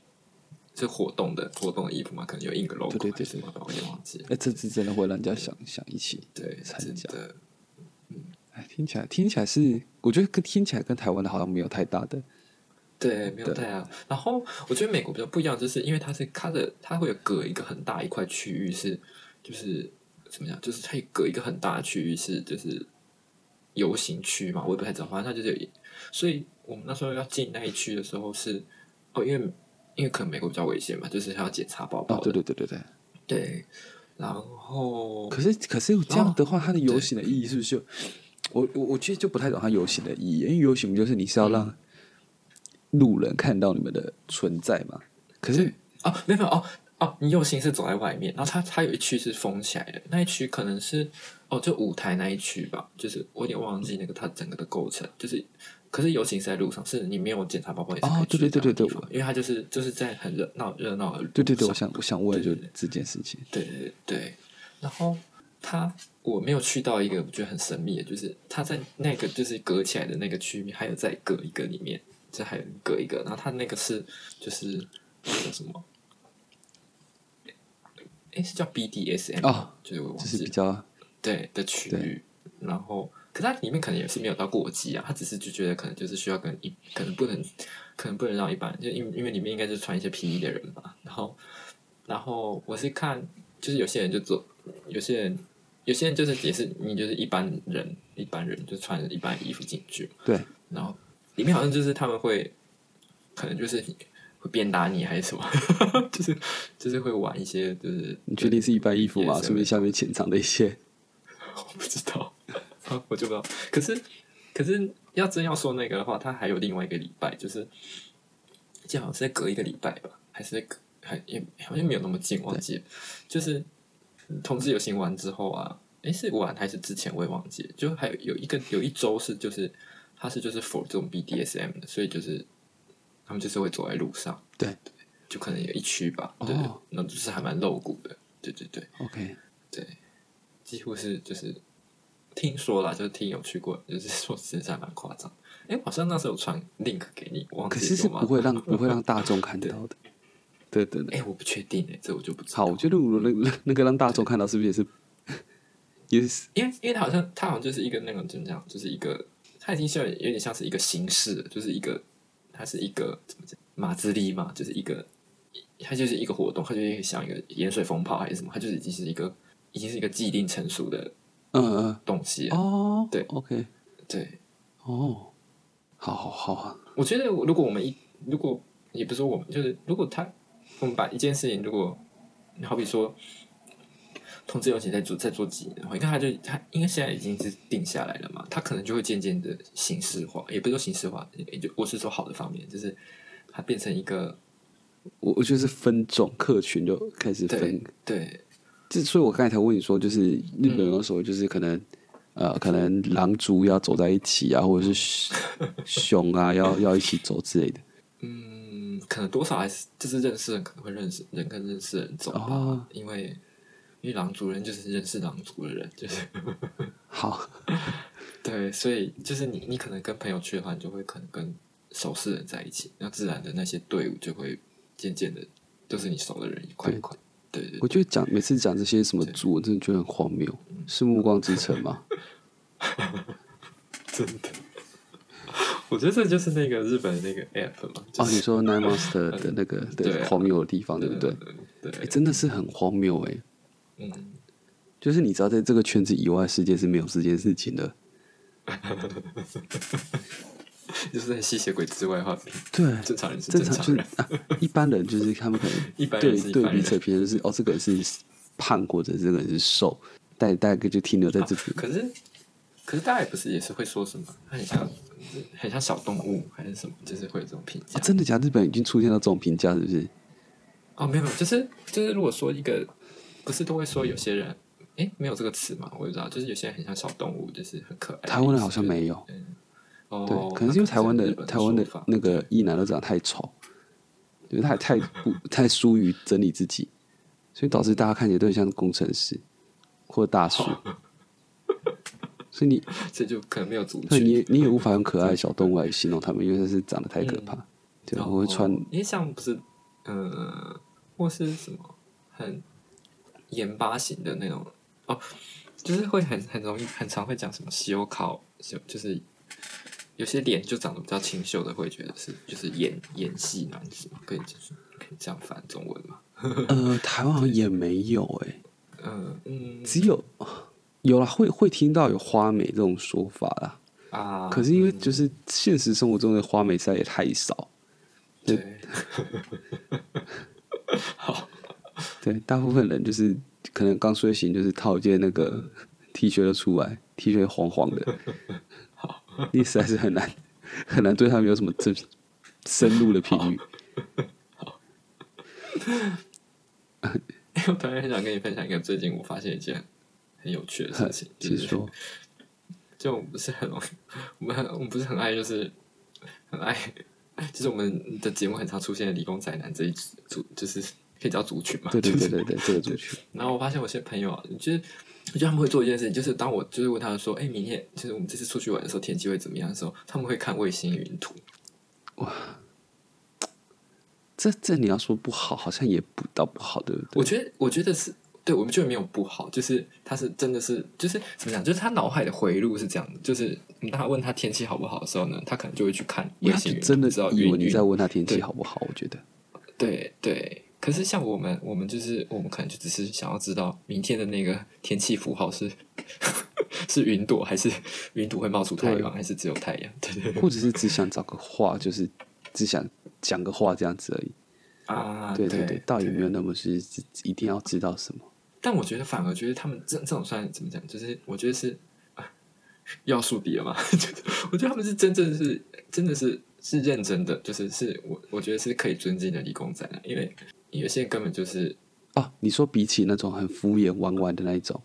活动的活动的衣服嘛，可能有印个 logo 对对什么的，我有点忘记了。哎、这次真的会让人家想想一起。对，参加真的，哎，听起来听起来是，我觉得跟听起来跟台湾的好像没有太大的。对，没有太啊。然后我觉得美国比较不一样，就是因为它是它的它会有隔一个很大一块区域是就是怎么样，就是它有隔一个很大的区域是就是游行区嘛，我也不太知道，反正它就是有，所以我们那时候要进那一区的时候是哦，因为因为可能美国比较危险嘛，就是要检查包包对对对对对。对，然后可是可是这样的话，它的游行的意义是不是就？我我我其实就不太懂它游行的意义，因为游行不就是你是要让路人看到你们的存在嘛。可是哦，没有没有哦哦，你游行是走在外面，然后它它有一区是封起来的，那一区可能是哦，就舞台那一区吧，就是我有点忘记那个它整个的构成，就是可是游行是在路上，是你没有检查包包也是可以哦对对对对对因为它就是就是在很热闹热闹的路对对对，我想我想问的就对。对这件事情。对对对，然后他我没有去到一个我觉得很神秘的，就是他在那个就是隔起来的那个区域，还有再隔一个里面，这还有隔一个，然后他那个是就是叫什么？哎，是叫 BDSM 吗哦，就是我忘就是比较对的区域，然后可它里面可能也是没有到过激啊，他只是就觉得可能就是需要跟一可能不能可能不能让一般人，就因为因为里面应该是穿一些皮衣的人吧，然后然后我是看就是有些人就做，有些人有些人就是也是你就是一般人一般人就穿着一般衣服进去，对然后里面好像就是他们会可能就是会鞭打你还是什么，就是就是会玩一些就是你确定是一般衣服吗？是不是下面潜藏的一些？我不知道，我就不知道。可是，可是要真要说那个的话，他还有另外一个礼拜，就是记得好像是在隔一个礼拜吧，还是在隔还也好像没有那么近，忘记了。就是同志游行完之后啊，诶，是完还是之前我也忘记了。就还有有一个有一周是就是他是就是 for 这种 BDSM 的，所以就是他们就是会走在路上，对，就可能有一区吧，对，哦那就是还蛮露骨的，对对对。OK，对，几乎是就是听说啦，就是听有去过，就是说实在蛮夸张。哎，好像那时候有传 link 给你，我忘可记是是不会让 不会让大众看到的。对对对。哎，我不确定哎，这我就不知道。好，我觉得我那那那个让大众看到，是不是也是 也是因为因为它好像它好像就是一个那种怎么讲，就是一个它已经像有点像是一个形式，就是一个它是一个怎么讲马自立嘛，就是一个它就是一个活动，它就是像一个盐水风炮还是什么，它就是已经是一个已经是一个既定成熟的嗯嗯东西了。哦，对，OK，对，哦，好好好啊，我觉得如果我们一如果也不是说我们，就是如果他我们把一件事情，如果好比说同志游行在做在做几年的话，你看他就他应该现在已经是定下来了嘛，他可能就会渐渐的形式化，也不是说形式化，也就我是说好的方面，就是它变成一个我我觉得是分众客群就开始对分，对这所以我刚才才问你说，就是日本有时候就是可能。呃，可能狼族要走在一起啊，或者是熊啊，要要一起走之类的。嗯，可能多少还是就是认识人可能会认识人跟认识人走吧，哦因为因为狼族人就是认识狼族的人，就是。好，对，所以就是你，你可能跟朋友去的话，你就会可能跟熟识人在一起，那自然的那些队伍就会渐渐的就是你熟的人一块一块。对对我觉得讲每次讲这些什么猪，我真的觉得很荒谬。是《暮光之城》吗？真的。我觉得这就是那个日本的那个 app 嘛。哦，你说 Nine Monster 的那个对荒谬的地方，对不对？对，真的是很荒谬哎。嗯。就是你知道，在这个圈子以外，世界是没有这件事情的。就是在吸血鬼之外的话，对 正常人是正常人，一般人就是他们可能 一般对对比测评就是哦，这个人是胖或者这个人是瘦，大大概就停留在这边。可是可是大家也不是也是会说什么，很像很像小动物还是什么，就是会有这种评价。真的假？日本已经出现到这种评价，是不是？哦，没有没有，就是就是如果说一个不是都会说有些人，哎，没有这个词嘛？我不知道，就是有些人很像小动物，就是很可爱。台湾人好像没有。对，可能是因为台湾的台湾的那个一男都长得太丑，就是他太不 太疏于整理自己，所以导致大家看起来都很像工程师或大叔。所以你 这就可能没有族群，你你也无法用可爱小动物来形容他们，因为他是长得太可怕。对，我会穿，因为像不是呃，或是什么很盐巴型的那种哦，就是会很很容易很常会讲什么修考，就就是。有些脸就长得比较清秀的，会觉得是就是演演戏男子嘛，可以就是可以这样翻中文吗？呃，台湾好像也没有哎，嗯嗯，只有有了会会听到有花美这种说法啦。啊，可是因为就是现实生活中的花美在也太少，对，好，对，大部分人就是可能刚睡醒，就是套件那个 T 恤就出来，T 恤黄黄的。你实在是很难很难对他们有什么这深入的评语。好，我突然很想跟你分享一个最近我发现一件很有趣的事情，就是说，就我们不是很容易，我们很我们不是很爱，就是很爱，就是我们的节目很常出现理工宅男这一组，就是可以叫族群嘛？对对对对对，这个族群。然后我发现我些朋友啊，就是。我觉得他们会做一件事情，就是当我就是问他说：“哎，明天就是我们这次出去玩的时候，天气会怎么样？”的时候，他们会看卫星云图。哇，这这你要说不好，好像也不到不好，对不对？我觉得，我觉得是对，我们觉得没有不好，就是他是真的是，就是怎么讲？就是他脑海的回路是这样的，就是当他问他天气好不好的时候呢，他可能就会去看卫星云，真的知道以为你在问他天气好不好？我觉得，对对。可是像我们，我们就是我们可能就只是想要知道明天的那个天气符号是 是云朵还是云朵会冒出太阳，还是只有太阳？对 对，或者是只想找个话，就是只想讲个话这样子而已啊？对对对，倒也没有那么是一定要知道什么。但我觉得反而觉得他们这这种算怎么讲？就是我觉得是要树敌了嘛？我觉得他们是真正是真的是是认真的，就是是我我觉得是可以尊敬的理工仔，因为。有些根本就是哦，你说比起那种很敷衍、玩玩的那一种，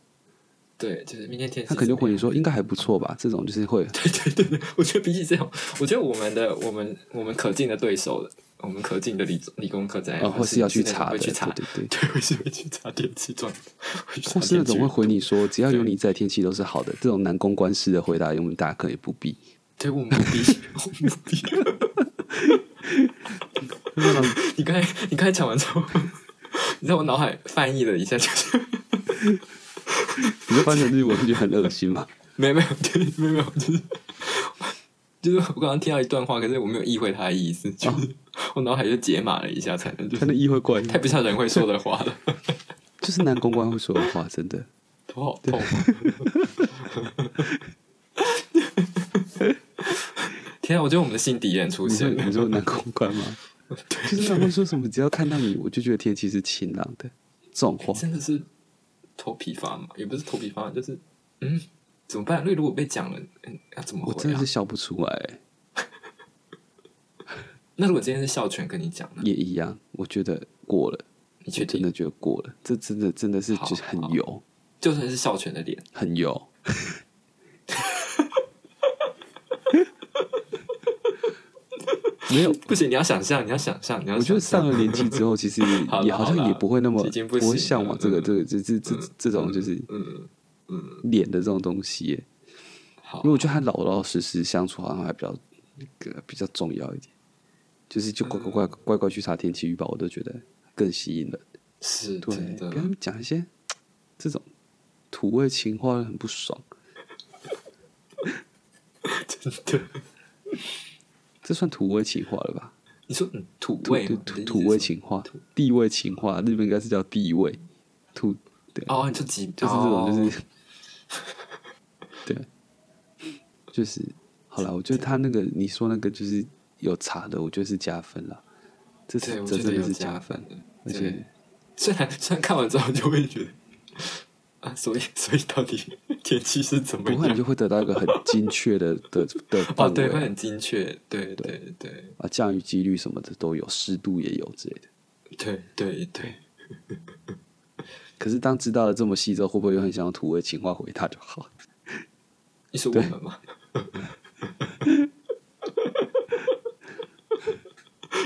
对，就是明天天气，他肯定会说应该还不错吧？这种就是会，对对对对，我觉得比起这种，我觉得我们的我们我们可敬的对手，我们可敬的理理工科在，或是要去查的，去查，对对 对，会是会去查天气状况或是那种会回你说只要有你在，天气都是好的。这种男公关式的回答，我们大家可以不必，对我们不必，我们不必。你刚才你刚才讲完之后。你在我脑海翻译了一下，就是你就翻成日文，就很恶心嘛？没有没有，没有没有，就是就是我刚刚听到一段话，可是我没有意会他的意思，就是我脑海就解码了一下，才能才能意会过来，太不像人会说的话了。就是男公关会说的话，真的头好痛。天啊！我觉得我们的新敌人出现了。你说男公关吗？就是他们说什么，只要看到你，我就觉得天气是晴朗的。这种话真的是头皮发麻，也不是头皮发麻，就是嗯，怎么办？因为如果被讲了，嗯要怎么？我真的是笑不出来。那如果今天是笑全跟你讲呢？也一样，我觉得过了。你确真的觉得过了？这真的真的是就是很油，就算是笑全的脸，很油。没有，不行！你要想象，你要想象，你要。我觉得上了年纪之后，其实 也好像也不会那么不会向往这个这个这这这这种就是嗯嗯脸的这种东西。好，因为我觉得他老老实实相处好像还比较个比较重要一点。就是就乖乖乖乖乖去查天气预报，我都觉得更吸引人。是对，跟他们讲一些这种土味情话，很不爽。真的。这算土味情话了吧？你说嗯土土味对土土味情话，地位情话，日本应该是叫地位。土对，哦，你就几就是这种，就哦是、对，就是好了。我觉得他那个你说那个就是有茶的，我觉得是加分了。这这真的是加分分，的。而且虽然虽然看完之后就会觉得啊，所以 所以到底 天气是怎么样不会你就？会得到一个很精确的的的哦，对，会很精确，对对对啊，降雨几率什么的都有，湿度也有之类的。对对对，可是当知道了这么细之后，会不会又很想用土味情话回他就好？你说我们吗？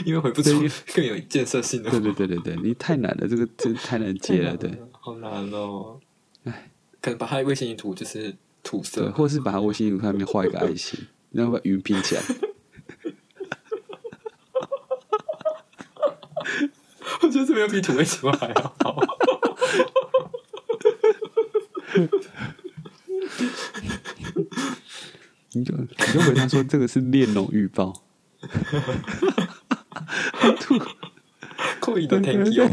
因为回不出更有建设性的对对对对对，你太难了，这个这个太难接了，对好难哦。唉，可能把它的卫星图就是土，色，或是把它微信图上面画一个爱心，然后把云拼起来。我觉得这边比土味情话还要好。你就你就回他说这个是恋龙预报，故意的天气哦。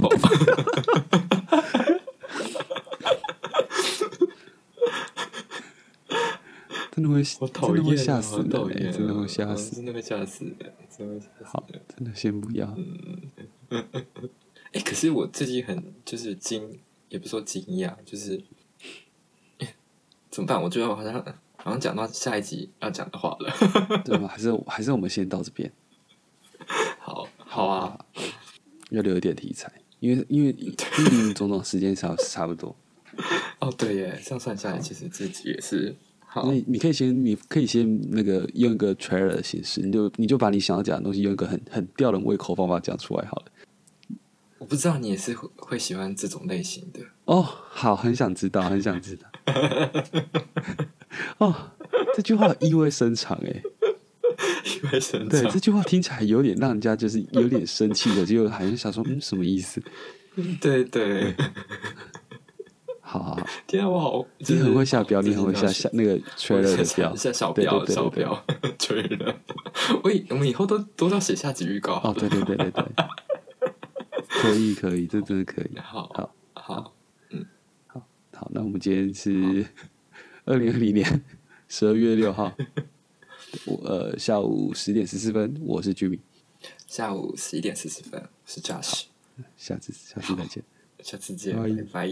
真的会我讨真的会吓死人、好讨欸，厌啊，真的会吓嗯死。真的会吓死人，真的会吓死好人。，真的先不要。哎、可是我最近很就是惊，也不是说惊讶，就是 怎么办？我觉得我好像好像讲到下一集要讲的话了。对吗？还是还是我们先到这边，好，好啊，要留一点题材，因为因为总总时间差差不多。哦对耶，这样算下来，其实自己也是好那。你你可以先，你可以先那个用一个 trailer 的形式，你就你就把你想要讲的东西用一个很很吊人胃口的方法讲出来好了。我不知道你也是会会喜欢这种类型的。哦，好，很想知道，很想知道。哦，这句话意味深长哎。意味深长对，长这句话听起来有点让人家就是有点生气的，就好像想说，嗯，什么意思？对 对，好好好，天啊，我好，你很会下标，你很会下下下那个 trailer 的标，下小对标小标，吹了。我以我们以后都都要写下集预告。哦，对对对对对，可以可以，这真的可以。好好好，好，那我们今天是二零二零年十二月六号，我呃下午十点十四分，我是居民，下午十一点四十分是 Josh，下次下次再见。下次见，拜拜拜。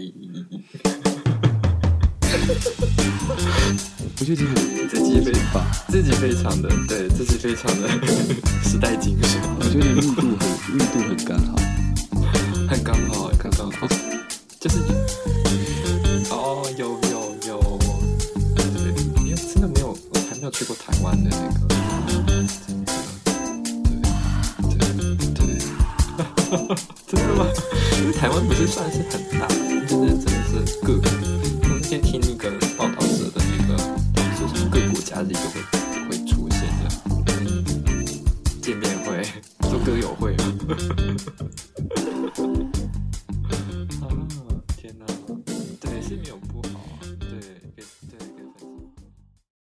我觉得你很这集非常，这集非常的对，这集非常的 时代精神，我觉得你密度很密度很刚好，很刚好，刚刚好，就是哦，有有有，对，因为真的没有，我还没有去过台湾的那个，真的吗？因为台湾不是算是很大，就是真的是各个，我那天听那个报道者的那个，就是各国家的这个